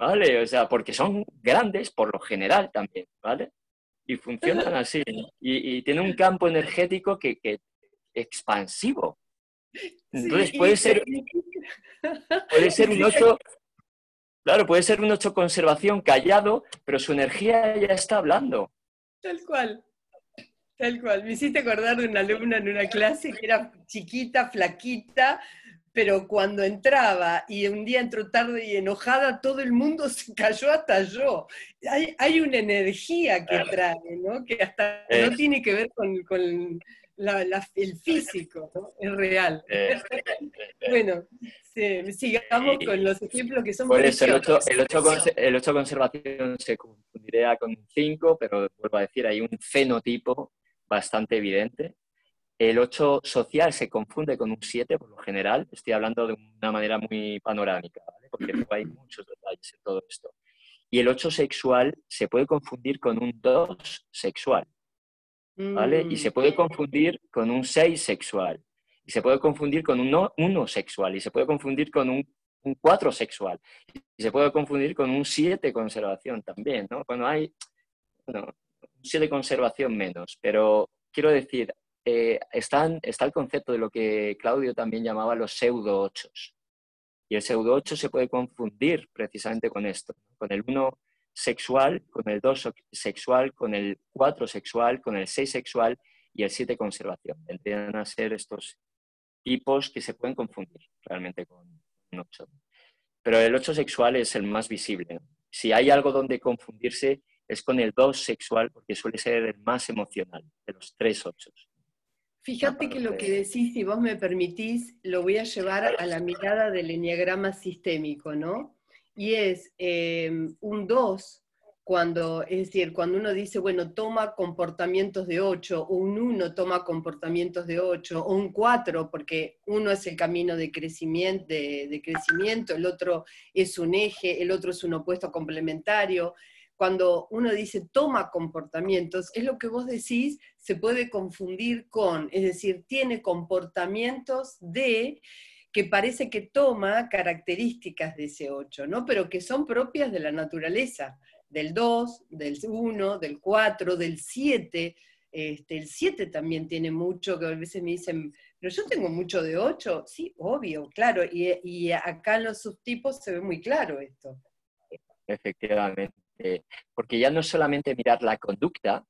¿vale? O sea, porque son grandes por lo general también, ¿vale? Y funcionan así. Y, tienen un campo energético que, que expansivo. Entonces puede ser, puede ser un 8, claro, puede ser un 8 conservación callado, pero su energía ya está hablando. Tal cual. Tal cual. Me hiciste acordar de una alumna en una clase que era chiquita, flaquita, pero cuando entraba y un día entró tarde y enojada, todo el mundo se cayó hasta yo. Hay, una energía que trae, ¿no? Que hasta no tiene que ver con, el físico, ¿no? Es real. bueno, sigamos con los ejemplos que son Por eso, el 8, el, conservación se confundiría con 5, pero vuelvo a decir, hay un fenotipo bastante evidente el 8 social se confunde con un 7 por lo general. Estoy hablando de una manera muy panorámica, ¿vale? porque hay muchos detalles en todo esto. Y el 8 sexual se puede confundir con un 2 sexual. ¿vale? Y se puede mm. confundir con un 6 sexual. Y se puede confundir con un 1 sexual. Y se puede confundir con un, un 4 sexual. Y se puede confundir con un 7 conservación también. ¿no? Cuando hay bueno, un 7 conservación menos. Pero quiero decir, eh, está el concepto de lo que Claudio también llamaba los pseudo ochos. Y el pseudo ocho se puede confundir precisamente con esto, con el 1 sexual, con el 2 sexual, con el 4 sexual, con el 6 sexual y el 7 conservación. Vendrían a ser estos tipos que se pueden confundir realmente con un 8. Pero el 8 sexual es el más visible. Si hay algo donde confundirse es con el 2 sexual porque suele ser el más emocional de los tres ochos. Fíjate que lo que decís, si vos me permitís, lo voy a llevar a la mirada del enneagrama sistémico, ¿no? Y es em, un 2, cuando, es decir, cuando uno dice, bueno, toma comportamientos de 8, o un 1 toma comportamientos de 8, o un 4, porque uno es el camino de crecimiento, de crecimiento, el otro es un eje, el otro es un opuesto complementario cuando uno dice toma comportamientos, es lo que vos decís, se puede confundir con, es decir, tiene comportamientos de que parece que toma características de ese 8, ¿no? Pero que son propias de la naturaleza, del 2, del 1, del 4, del 7. Este, el 7 también tiene mucho, que a veces me dicen, pero yo tengo mucho de 8. Sí, obvio, claro. Y, y acá en los subtipos se ve muy claro esto. Efectivamente. Eh, porque ya no es solamente mirar la conducta,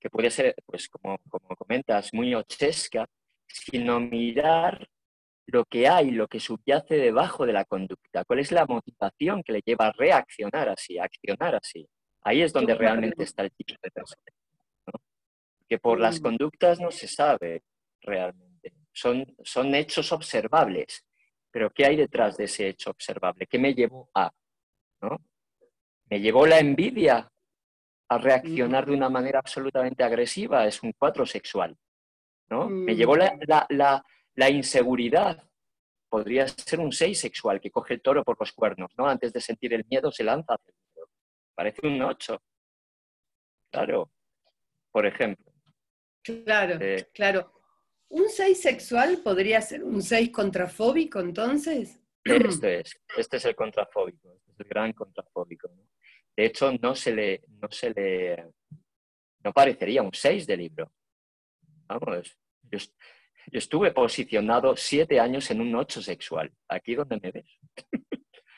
que puede ser, pues como, como comentas, muy ochesca, sino mirar lo que hay, lo que subyace debajo de la conducta, cuál es la motivación que le lleva a reaccionar así, a accionar así. Ahí es donde realmente está el tipo de persona. Que por las mm. conductas no se sabe realmente. Son, son hechos observables. Pero ¿qué hay detrás de ese hecho observable? ¿Qué me llevó a? ¿no? Me llevó la envidia a reaccionar de una manera absolutamente agresiva, es un cuatro sexual. ¿no? Me llevó la, la, inseguridad, podría ser un seis sexual, que coge el toro por los cuernos, ¿no? Antes de sentir el miedo se lanza Parece un ocho. Claro, por ejemplo. Claro, eh, claro. ¿Un seis sexual podría ser un seis contrafóbico entonces? Este es, este es el contrafóbico, este es el gran contrafóbico. ¿no? De hecho, no se le, no se le, no parecería un 6 de libro. Vamos, yo, estuve posicionado siete años en un 8 sexual, aquí donde me ves.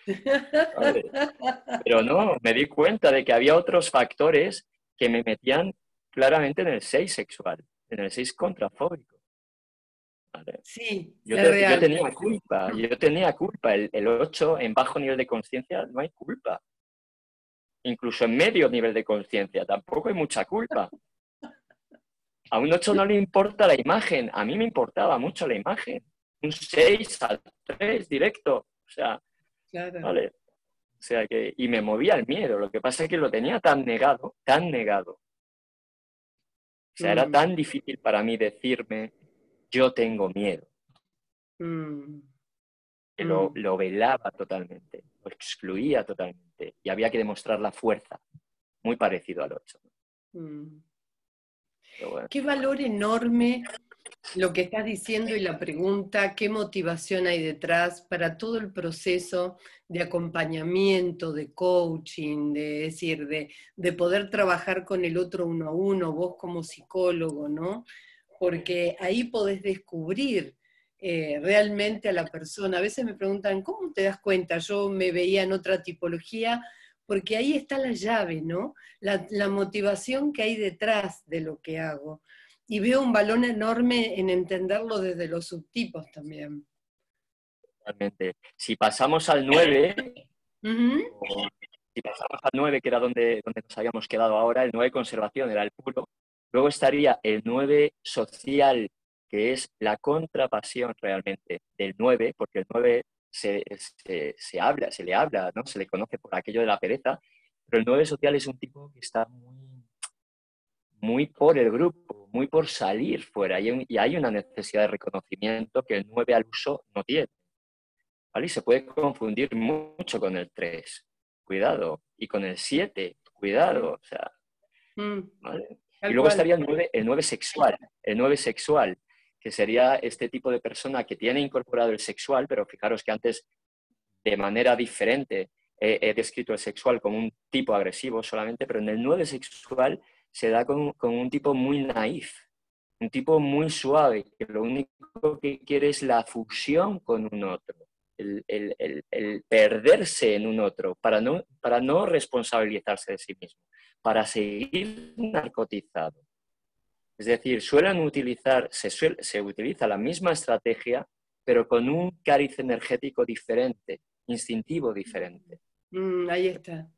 Pero no, me di cuenta de que había otros factores que me metían claramente en el 6 sexual, en el 6 contrafóbico. Sí, yo, yo, tenía culpa, yo tenía culpa. El, el 8 en bajo nivel de conciencia no hay culpa incluso en medio nivel de conciencia, tampoco hay mucha culpa. A un 8 no le importa la imagen, a mí me importaba mucho la imagen. Un 6 al 3 directo, o sea, ¿vale? O sea que, y me movía el miedo, lo que pasa es que lo tenía tan negado, tan negado. O sea, era mm. tan difícil para mí decirme, yo tengo miedo. Mm. Lo, mm. lo velaba totalmente, lo excluía totalmente y había que demostrar la fuerza, muy parecido al 8. Mm. Qué valor enorme lo que estás diciendo y la pregunta, qué motivación hay detrás para todo el proceso de acompañamiento, de coaching, de decir, de, de poder trabajar con el otro uno a uno, vos como psicólogo, ¿no? Porque ahí podés descubrir eh, realmente a la persona. A veces me preguntan, ¿cómo te das cuenta? Yo me veía en otra tipología, porque ahí está la llave, ¿no? La, motivación que hay detrás de lo que hago. Y veo un valor enorme en entenderlo desde los subtipos también. realmente. Si pasamos al 9, si pasamos al 9, que era donde, donde nos habíamos quedado ahora, el 9 conservación era el puro, luego estaría el 9 social, que es la contrapasión realmente del 9, porque el 9 se, se, habla, se le habla, ¿no? se le conoce por aquello de la pereza, pero el 9 social es un tipo que está muy, muy por el grupo, muy por salir fuera, y, y hay una necesidad de reconocimiento que el 9 al uso no tiene. ¿vale? Y se puede confundir mucho con el 3, cuidado, y con el 7, cuidado, o sea, mm. Y luego estaría el 9, el 9 sexual, el 9 sexual, que sería este tipo de persona que tiene incorporado el sexual, pero fijaros que antes de manera diferente he, descrito el sexual como un tipo agresivo solamente, pero en el 9 sexual se da con, con un tipo muy naif, un tipo muy suave, que lo único que quiere es la fusión con un otro el, perderse en un otro, para no, para no responsabilizarse de sí mismo, para seguir narcotizado. Es decir, suelen utilizar, se, se utiliza la misma estrategia, pero con un cariz energético diferente, instintivo diferente. Mm, ahí está.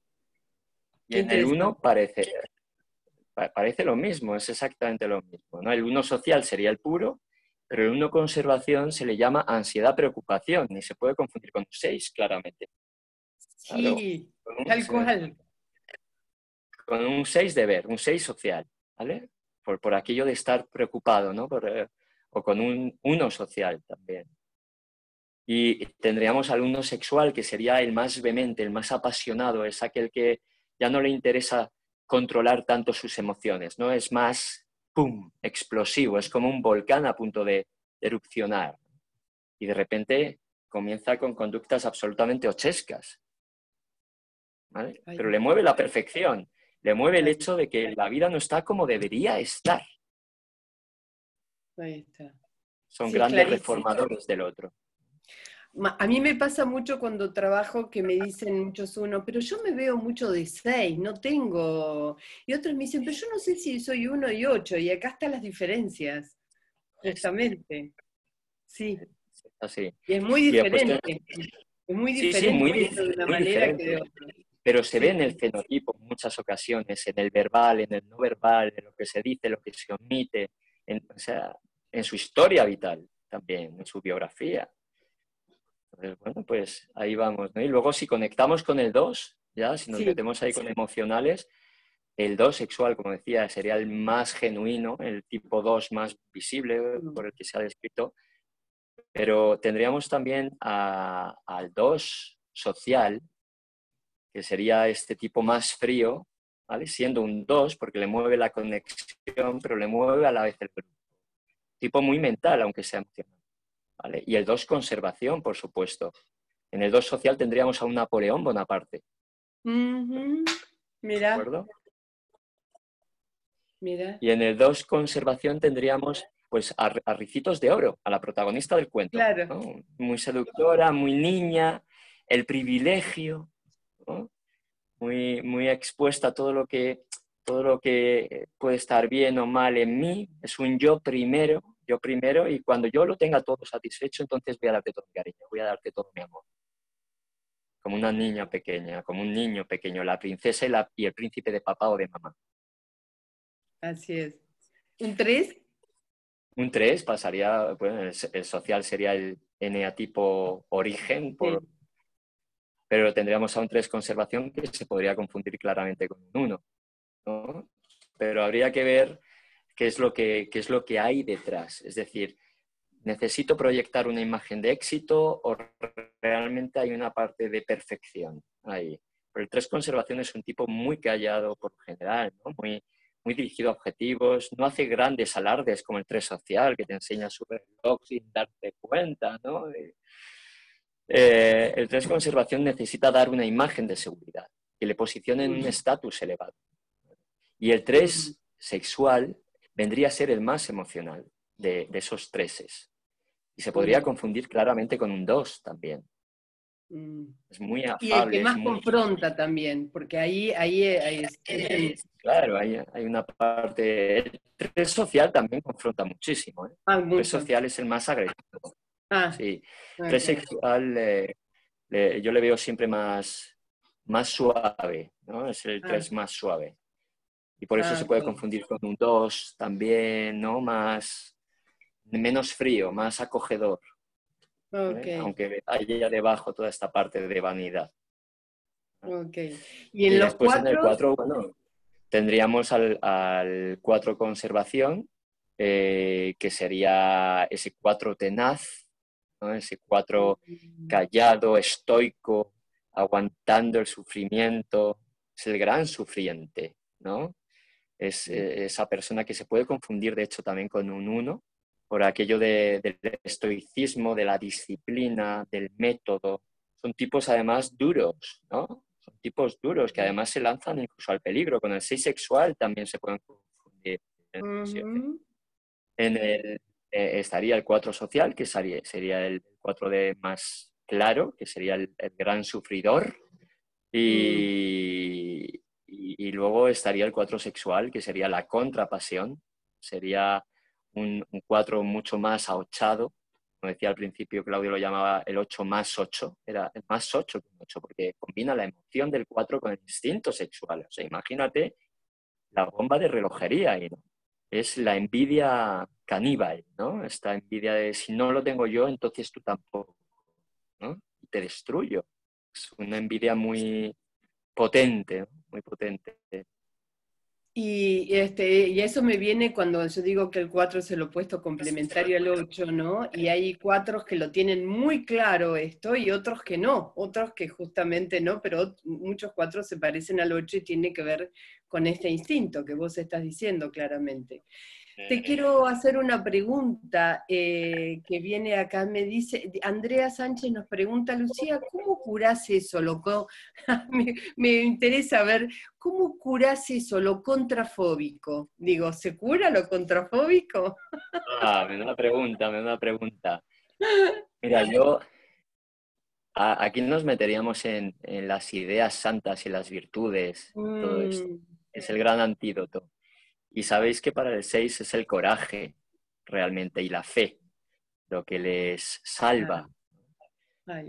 Y en el uno parece, parece lo mismo, es exactamente lo mismo. ¿no? El uno social sería el puro pero el 1 conservación se le llama ansiedad-preocupación y se puede confundir con 6 claramente. Sí, tal cual. Con un 6 de ver, un 6 social, ¿vale? Por, por aquello de estar preocupado, ¿no? Eh, o con un 1 social también. Y tendríamos al 1 sexual, que sería el más vehemente, el más apasionado, es aquel que ya no le interesa controlar tanto sus emociones, ¿no? Es más ¡pum!, explosivo, es como un volcán a punto de erupcionar. Y de repente comienza con conductas absolutamente ochescas. Pero le mueve la perfección, le mueve el hecho de que la vida no está como debería estar. Son grandes reformadores del otro. A mí me pasa mucho cuando trabajo que me dicen muchos uno, pero yo me veo mucho de seis, no tengo. Y otros me dicen, pero yo no sé si soy uno y ocho, y acá están las diferencias, justamente. Sí. Así. Y es muy diferente. Es muy diferente de una manera que de otra. Pero se ve en el fenotipo en muchas ocasiones, en el verbal, en el no verbal, en lo que se dice, lo que se omite, en, o sea, en su historia vital también, en su biografía bueno, pues ahí vamos, ¿no? Y luego si conectamos con el 2, ya, si nos metemos ahí con emocionales, el 2 sexual, como decía, sería el más genuino, el tipo 2 más visible mm. por el que se ha descrito, pero tendríamos también al 2 social, que sería este tipo más frío, ¿vale? Siendo un 2, porque le mueve la conexión, pero le mueve a la vez el grupo. Tipo muy mental, aunque sea emocional. Y el 2, conservación, por supuesto. En el 2 social tendríamos a un Napoleón Bonaparte. Mira. Mira. Y en el 2, conservación, tendríamos pues a, Ricitos de Oro, a la protagonista del cuento. Muy seductora, muy niña, el privilegio, muy, muy expuesta a todo lo, que, todo lo que puede estar bien o mal en mí. Es un yo primero, yo primero y cuando yo lo tenga todo satisfecho, entonces voy a darte todo mi cariño, voy a darte todo mi amor. Como una niña pequeña, como un niño pequeño, la princesa y, la, y el príncipe de papá o de mamá. Así es. ¿Un 3? Un 3 pasaría, bueno, el, social sería el eneatipo origen, pero tendríamos a un 3 conservación que se podría confundir claramente con un 1. Pero habría que ver qué es lo que, es lo que hay detrás. Es decir, ¿necesito proyectar una imagen de éxito o realmente hay una parte de perfección ahí? Pero el tres conservación es un tipo muy callado por general, muy, muy dirigido a objetivos, no hace grandes alardes como el tres social que te enseña su reloj sin darte cuenta. ¿no? Eh, el tres conservación necesita dar una imagen de seguridad, que le posicione en un estatus elevado. Y el tres sexual vendría a ser el más emocional de, esos treses. Y se podría confundir claramente con un dos también. Mm. Es muy afable. Y el que más confronta también, porque ahí, ahí, es, Claro, hay, una parte... El tres social también confronta muchísimo. ¿eh? Ah, el tres social es el más agresivo. Ah, sí. El sexual eh, yo le veo siempre más, más suave, ¿no? Es el 3 ah. más suave. Y por eso ah, se puede confundir con un 2 también, ¿no? Más, menos frío, más acogedor. Aunque haya debajo toda esta parte de vanidad. Ok. Y en los después en el 4, bueno, tendríamos al 4 conservación, eh, que sería ese 4 tenaz, ese 4 mm. callado, estoico, aguantando el sufrimiento, es el gran sufriente, ¿no? Es eh, esa persona que se puede confundir, de hecho, también con un 1, por aquello del estoicismo, de la disciplina, del método. Son tipos además duros, ¿no? Son tipos duros que además se lanzan incluso al peligro. Con el 6 sexual también se pueden confundir. En el, eh, estaría el 4 social, que sería, sería el 4D más claro, que sería el, gran sufridor. Y, y, luego estaría el 4 sexual, que sería la contrapasión. Sería un, 4 mucho más ahochado. Como decía al principio, Claudio lo llamaba el 8 más 8. Era el más 8 que un 8, porque combina la emoción del 4 con el instinto sexual. O sea, imagínate la bomba de relojería y es la envidia caníbal, ¿no? Esta envidia de si no lo tengo yo, entonces tú tampoco, ¿no? Te destruyo. Es una envidia muy potente, muy potente. Y, este, y eso me viene cuando yo digo que el 4 es el opuesto complementario al 8, ¿no? Y hay cuatro que lo tienen muy claro esto y otros que no, otros que justamente no, pero muchos cuatro se parecen al 8 y tiene que ver con este instinto que vos estás diciendo claramente. Te quiero hacer una pregunta eh, que viene acá, me dice, Andrea Sánchez nos pregunta, Lucía, ¿cómo curás eso, loco? me, interesa ver, ¿cómo curás eso, lo contrafóbico? Digo, ¿se cura lo contrafóbico? ah, me da una pregunta, me da una pregunta. Mira, yo, aquí nos meteríamos en, las ideas santas y las virtudes, todo esto. Mm. Es el gran antídoto. Y sabéis que para el 6 es el coraje realmente y la fe lo que les salva.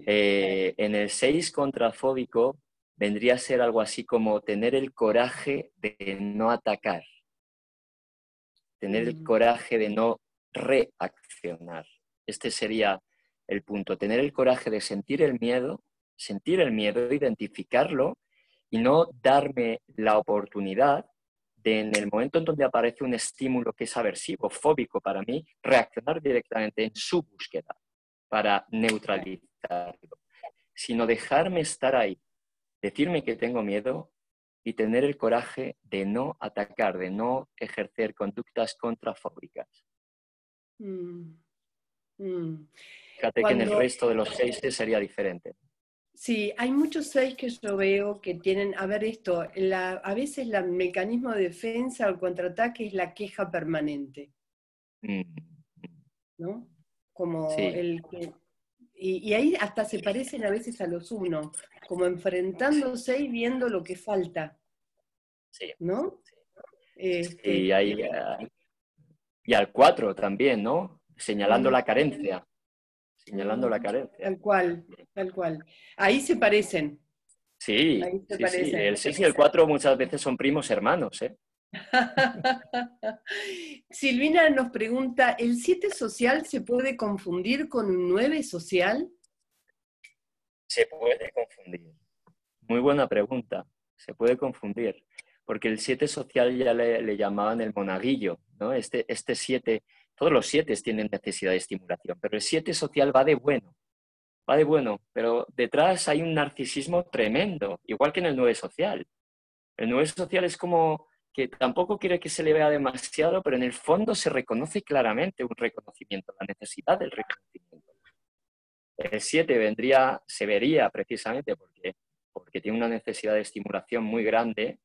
Eh, en el 6 contrafóbico vendría a ser algo así como tener el coraje de no atacar, tener el mm. coraje de no reaccionar. Este sería el punto, tener el coraje de sentir el miedo, sentir el miedo, identificarlo y no darme la oportunidad en el momento en donde aparece un estímulo que es aversivo, fóbico para mí, reaccionar directamente en su búsqueda para neutralizarlo, sino dejarme estar ahí, decirme que tengo miedo y tener el coraje de no atacar, de no ejercer conductas contrafóbicas. Mm. Mm. Fíjate que en el resto de los seis sería diferente. Sí, hay muchos seis que yo veo que tienen, a ver esto, a veces el mecanismo de defensa o contraataque es la queja permanente. Mm. ¿No? Como el que... Y, ahí hasta se parecen a veces a los uno, como enfrentándose y viendo lo que falta. Sí. ¿No? Este, y, ahí, y al cuatro también, ¿no? Señalando la carencia señalando la carencia. Tal cual, tal cual. Ahí se parecen. Sí, el 6 y el 4 muchas veces son primos hermanos. ¿eh? Silvina nos pregunta, ¿el 7 social se puede confundir con un 9 social? Se puede confundir. Muy buena pregunta. Se puede confundir. Porque el 7 social ya le, llamaban el monaguillo, ¿no? Este 7 este todos los siete tienen necesidad de estimulación, pero el siete social va de bueno, va de bueno, pero detrás hay un narcisismo tremendo, igual que en el nueve social. El nueve social es como que tampoco quiere que se le vea demasiado, pero en el fondo se reconoce claramente un reconocimiento, la necesidad del reconocimiento. El siete vendría, se vería precisamente porque, porque tiene una necesidad de estimulación muy grande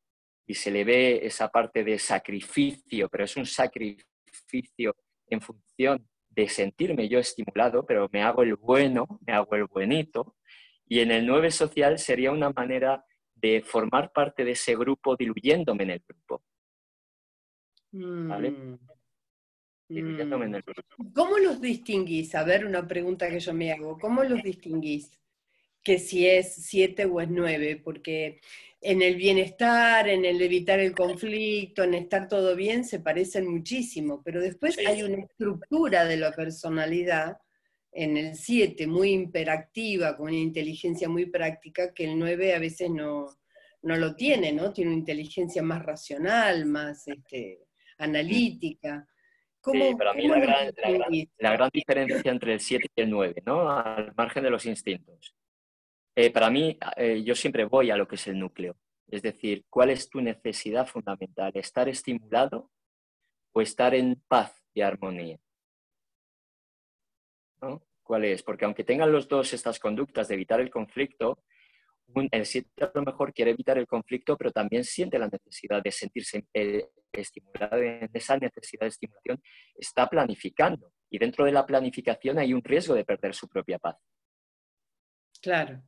y se le ve esa parte de sacrificio, pero es un sacrificio en función de sentirme yo estimulado, pero me hago el bueno, me hago el buenito. Y en el 9 social sería una manera de formar parte de ese grupo diluyéndome en el grupo. ¿Vale? Mm. Mm. ¿Cómo los distinguís? A ver, una pregunta que yo me hago. ¿Cómo los distinguís? Que si es 7 o es 9, porque en el bienestar, en el evitar el conflicto, en estar todo bien, se parecen muchísimo, pero después hay una estructura de la personalidad en el 7 muy imperactiva, con una inteligencia muy práctica, que el 9 a veces no, no lo tiene, ¿no? Tiene una inteligencia más racional, más este, analítica. sí, para mí la gran, diferencia entre el 7 y el 9, ¿no? Al margen de los instintos. Eh, para mí, eh, yo siempre voy a lo que es el núcleo. Es decir, ¿cuál es tu necesidad fundamental? ¿Estar estimulado o estar en paz y armonía? ¿No? ¿Cuál es? Porque aunque tengan los dos estas conductas de evitar el conflicto, el 7 a lo mejor quiere evitar el conflicto, pero también siente la necesidad de sentirse eh, estimulado. En esa necesidad de estimulación está planificando. Y dentro de la planificación hay un riesgo de perder su propia paz. Claro.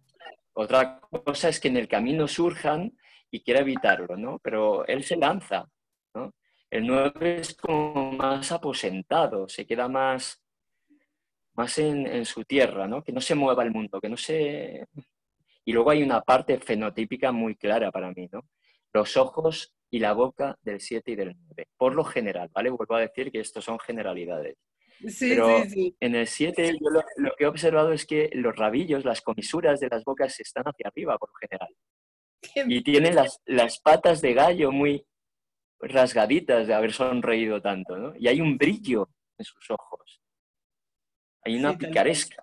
Otra cosa es que en el camino surjan y quiera evitarlo, ¿no? Pero él se lanza, ¿no? El 9 es como más aposentado, se queda más, más en, su tierra, ¿no? Que no se mueva el mundo, que no se y luego hay una parte fenotípica muy clara para mí, ¿no? Los ojos y la boca del 7 y del 9, por lo general, ¿vale? Vuelvo a decir que estos son generalidades. Sí, Pero sí, sí. en el 7 yo lo, que he observado es que los rabillos, las comisuras de las bocas están hacia arriba por lo general. Y tienen las, las patas de gallo muy rasgaditas de haber sonreído tanto, ¿no? Y hay un brillo en sus ojos. Hay una picaresca.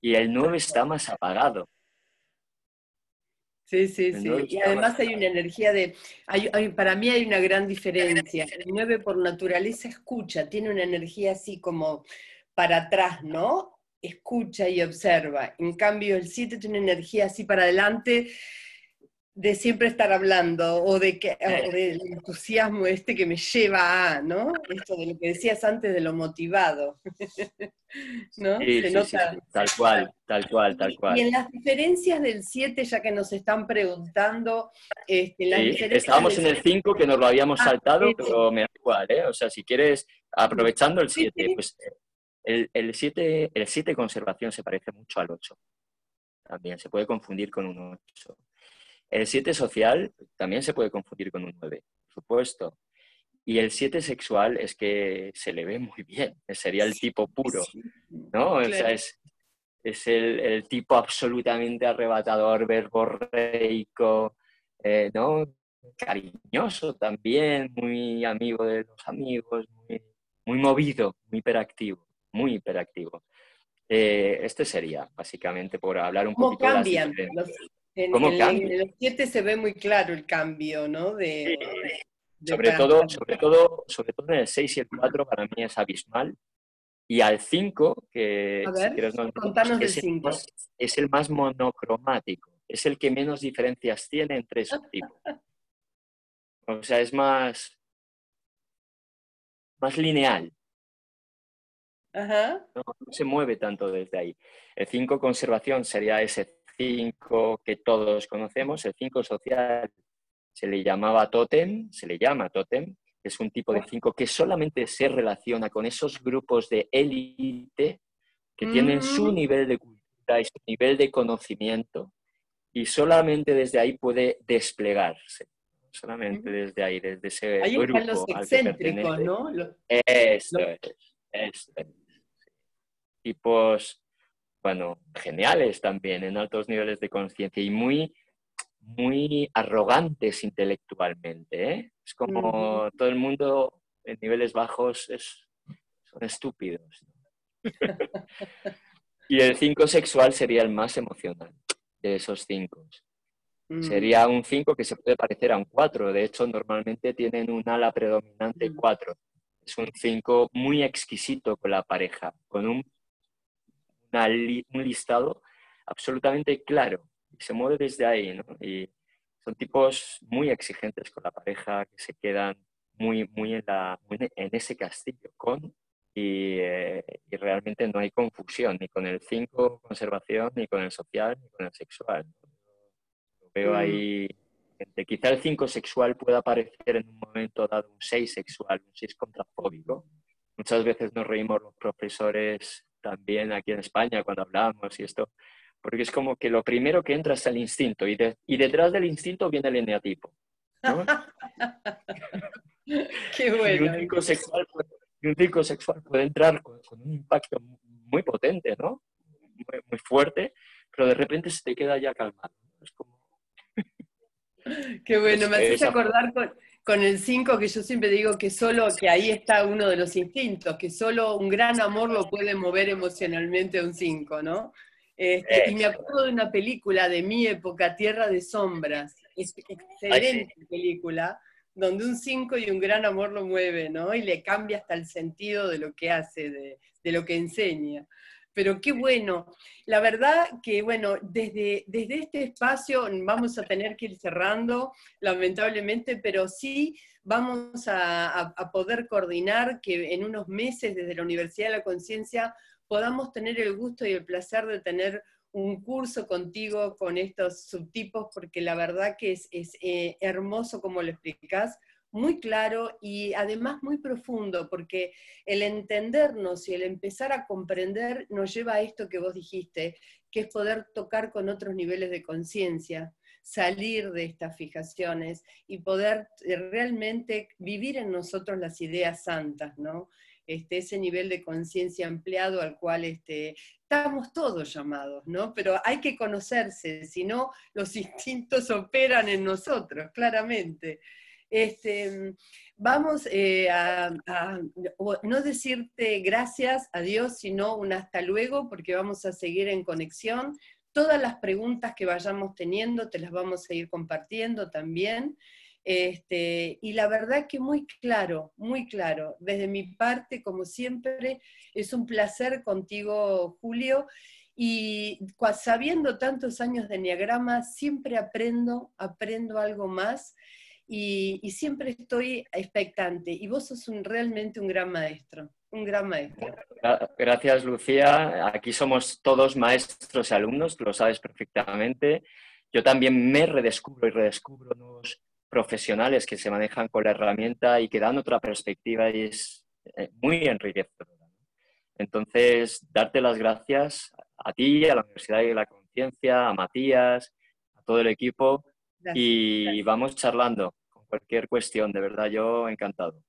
Y el 9 está más apagado. Sí, sí, sí. Y además hay una energía de, para mí hay una gran diferencia. El 9 por naturaleza escucha, tiene una energía así como para atrás, ¿no? Escucha y observa. En cambio, el 7 tiene una energía así para adelante, de siempre estar hablando o de que del entusiasmo este que me lleva a, ¿no? Esto de lo que decías antes de lo motivado. ¿No? Sí, sí, tal cual, tal cual, tal cual. Y en las diferencias del 7, ya que nos están preguntando, este, las estábamos en el 5 que nos lo habíamos ah, saltado, pero me da igual, ¿eh? O sea, si quieres, aprovechando el 7, pues el 7 el 7 conservación se parece mucho al 8. También se puede confundir con un 8 el 7 social también se puede confundir con un 9, por supuesto. Y el 7 sexual es que se le ve muy bien, sería el tipo puro, ¿no? O sea, es, es el, tipo absolutamente arrebatador, verborreico, eh, ¿no? Cariñoso también, muy amigo de los amigos, muy, movido, muy hiperactivo, muy hiperactivo. Eh, este sería, básicamente, por hablar un poquito cambian de las en, los 7 se ve muy claro el cambio, ¿no? De, sobre, todo, sobre, todo, sobre todo en el 6 y el 4 para mí es abismal. Y al 5, que es, El más, es el más monocromático, es el que menos diferencias tiene entre sus tipos. O sea, es más, más lineal. Ajá. No, no, se mueve tanto desde ahí. El 5 conservación sería ese 5 que todos conocemos, el 5 social se le llamaba totem, se le llama totem, es un tipo de 5 que solamente se relaciona con esos grupos de élite que tienen su mm. nivel de cultura y su nivel de conocimiento y solamente desde ahí puede desplegarse. Solamente desde ahí, desde ese ahí grupo. los excéntricos, ¿no? Eso es, eso es. Tipos bueno, geniales también en altos niveles de conciencia y muy, muy arrogantes intelectualmente. ¿eh? Es como todo el mundo en niveles bajos es, son estúpidos. y el 5 sexual sería el más emocional de esos cinco. Mm. Sería un 5 que se puede parecer a un 4. De hecho, normalmente tienen un ala predominante 4. Mm. Es un 5 muy exquisito con la pareja, con un un listado absolutamente claro y se mueve desde ahí, ¿no? Y son tipos muy exigentes con la pareja que se quedan muy, muy, en, la, en ese castillo con y, eh, y, realmente no hay confusión ni con el 5 conservación, ni con el social, ni con el sexual. veo mm. ahí, quizá el 5 sexual pueda parecer en un momento dado un 6 sexual, un 6 contrafóbico, muchas veces nos reímos los profesores también aquí en España cuando hablamos y esto, porque es como que lo primero que entra es el instinto y, y detrás del instinto viene el eneatipo. Qué bueno. Y un ciclo sexual, un sexual puede entrar con, un impacto muy potente, ¿no? Muy, fuerte, pero de repente se te queda ya calmado. Es como... Qué bueno, me haces acordar con, el 5 que yo siempre digo que solo, que ahí está uno de los instintos, que solo un gran amor lo puede mover emocionalmente a un 5, ¿no? Este, y me acuerdo de una película de mi época, Tierra de Sombras, excelente película, donde un 5 y un gran amor lo mueve, ¿no? Y le cambia hasta el sentido de lo que hace, de, de lo que enseña. Pero qué bueno. La verdad que, bueno, desde, desde este espacio vamos a tener que ir cerrando, lamentablemente, pero sí vamos a, a poder coordinar que en unos meses desde la Universidad de la Conciencia podamos tener el gusto y el placer de tener un curso contigo con estos subtipos, porque la verdad que es, eh, hermoso como lo explicas, muy claro y además muy profundo, porque el entendernos y el empezar a comprender nos lleva a esto que vos dijiste, que es poder tocar con otros niveles de conciencia, salir de estas fijaciones y poder eh, realmente vivir en nosotros las ideas santas, ¿no? Este, ese nivel de conciencia ampliado al cual este, estamos todos llamados, ¿no? Pero hay que conocerse, si no, los instintos operan en nosotros, claramente. Este, vamos eh, a, no decirte gracias a Dios, sino un hasta luego, porque vamos a seguir en conexión. Todas las preguntas que vayamos teniendo te las vamos a ir compartiendo también. Este, y la verdad que muy claro, muy claro. Desde mi parte, como siempre, es un placer contigo, Julio. Y sabiendo tantos años de Enneagrama, siempre aprendo, aprendo algo más y, siempre estoy expectante. Y vos sos realmente un gran maestro, un gran maestro. Gracias, Lucía. Aquí somos todos maestros y alumnos, lo sabes perfectamente. Yo también me redescubro y redescubro nuevos profesionales que se manejan con la herramienta y que dan otra perspectiva y es eh, muy enriquecedora. Entonces, darte las gracias a ti, a la Universidad de la Conciencia, a Matías, a todo el equipo y vamos charlando con cualquier cuestión, de verdad, yo encantado.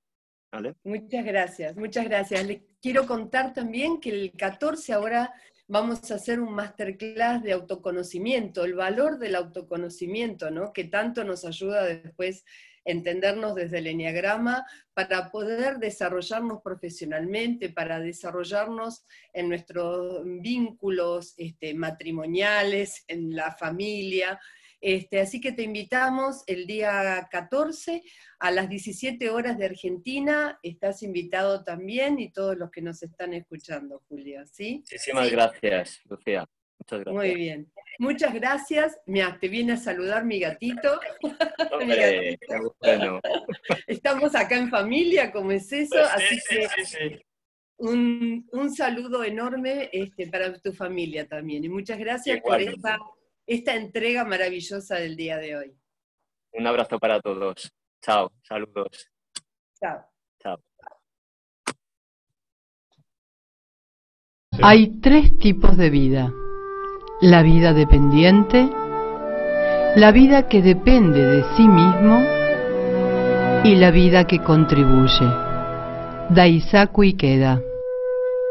Muchas gracias, muchas gracias. Les quiero contar también que el 14 ahora vamos a hacer un masterclass de autoconocimiento, el valor del autoconocimiento, ¿no? que tanto nos ayuda después entendernos desde el enneagrama para poder desarrollarnos profesionalmente, para desarrollarnos en nuestros vínculos este, matrimoniales, en la familia. Este, así que te invitamos el día 14 a las 17 horas de Argentina. Estás invitado también y todos los que nos están escuchando, Julio. ¿sí? Muchísimas gracias, Lucía. Muchas gracias. Muy bien. Muchas gracias. Mira, te viene a saludar mi gatito. Estamos acá en familia, como es eso, así que un, saludo enorme este, para tu familia también. Y muchas gracias por esta esta entrega maravillosa del día de hoy. Un abrazo para todos. Chao, saludos. Chao. Chao. Hay tres tipos de vida. La vida dependiente, la vida que depende de sí mismo y la vida que contribuye. Daisaku Ikeda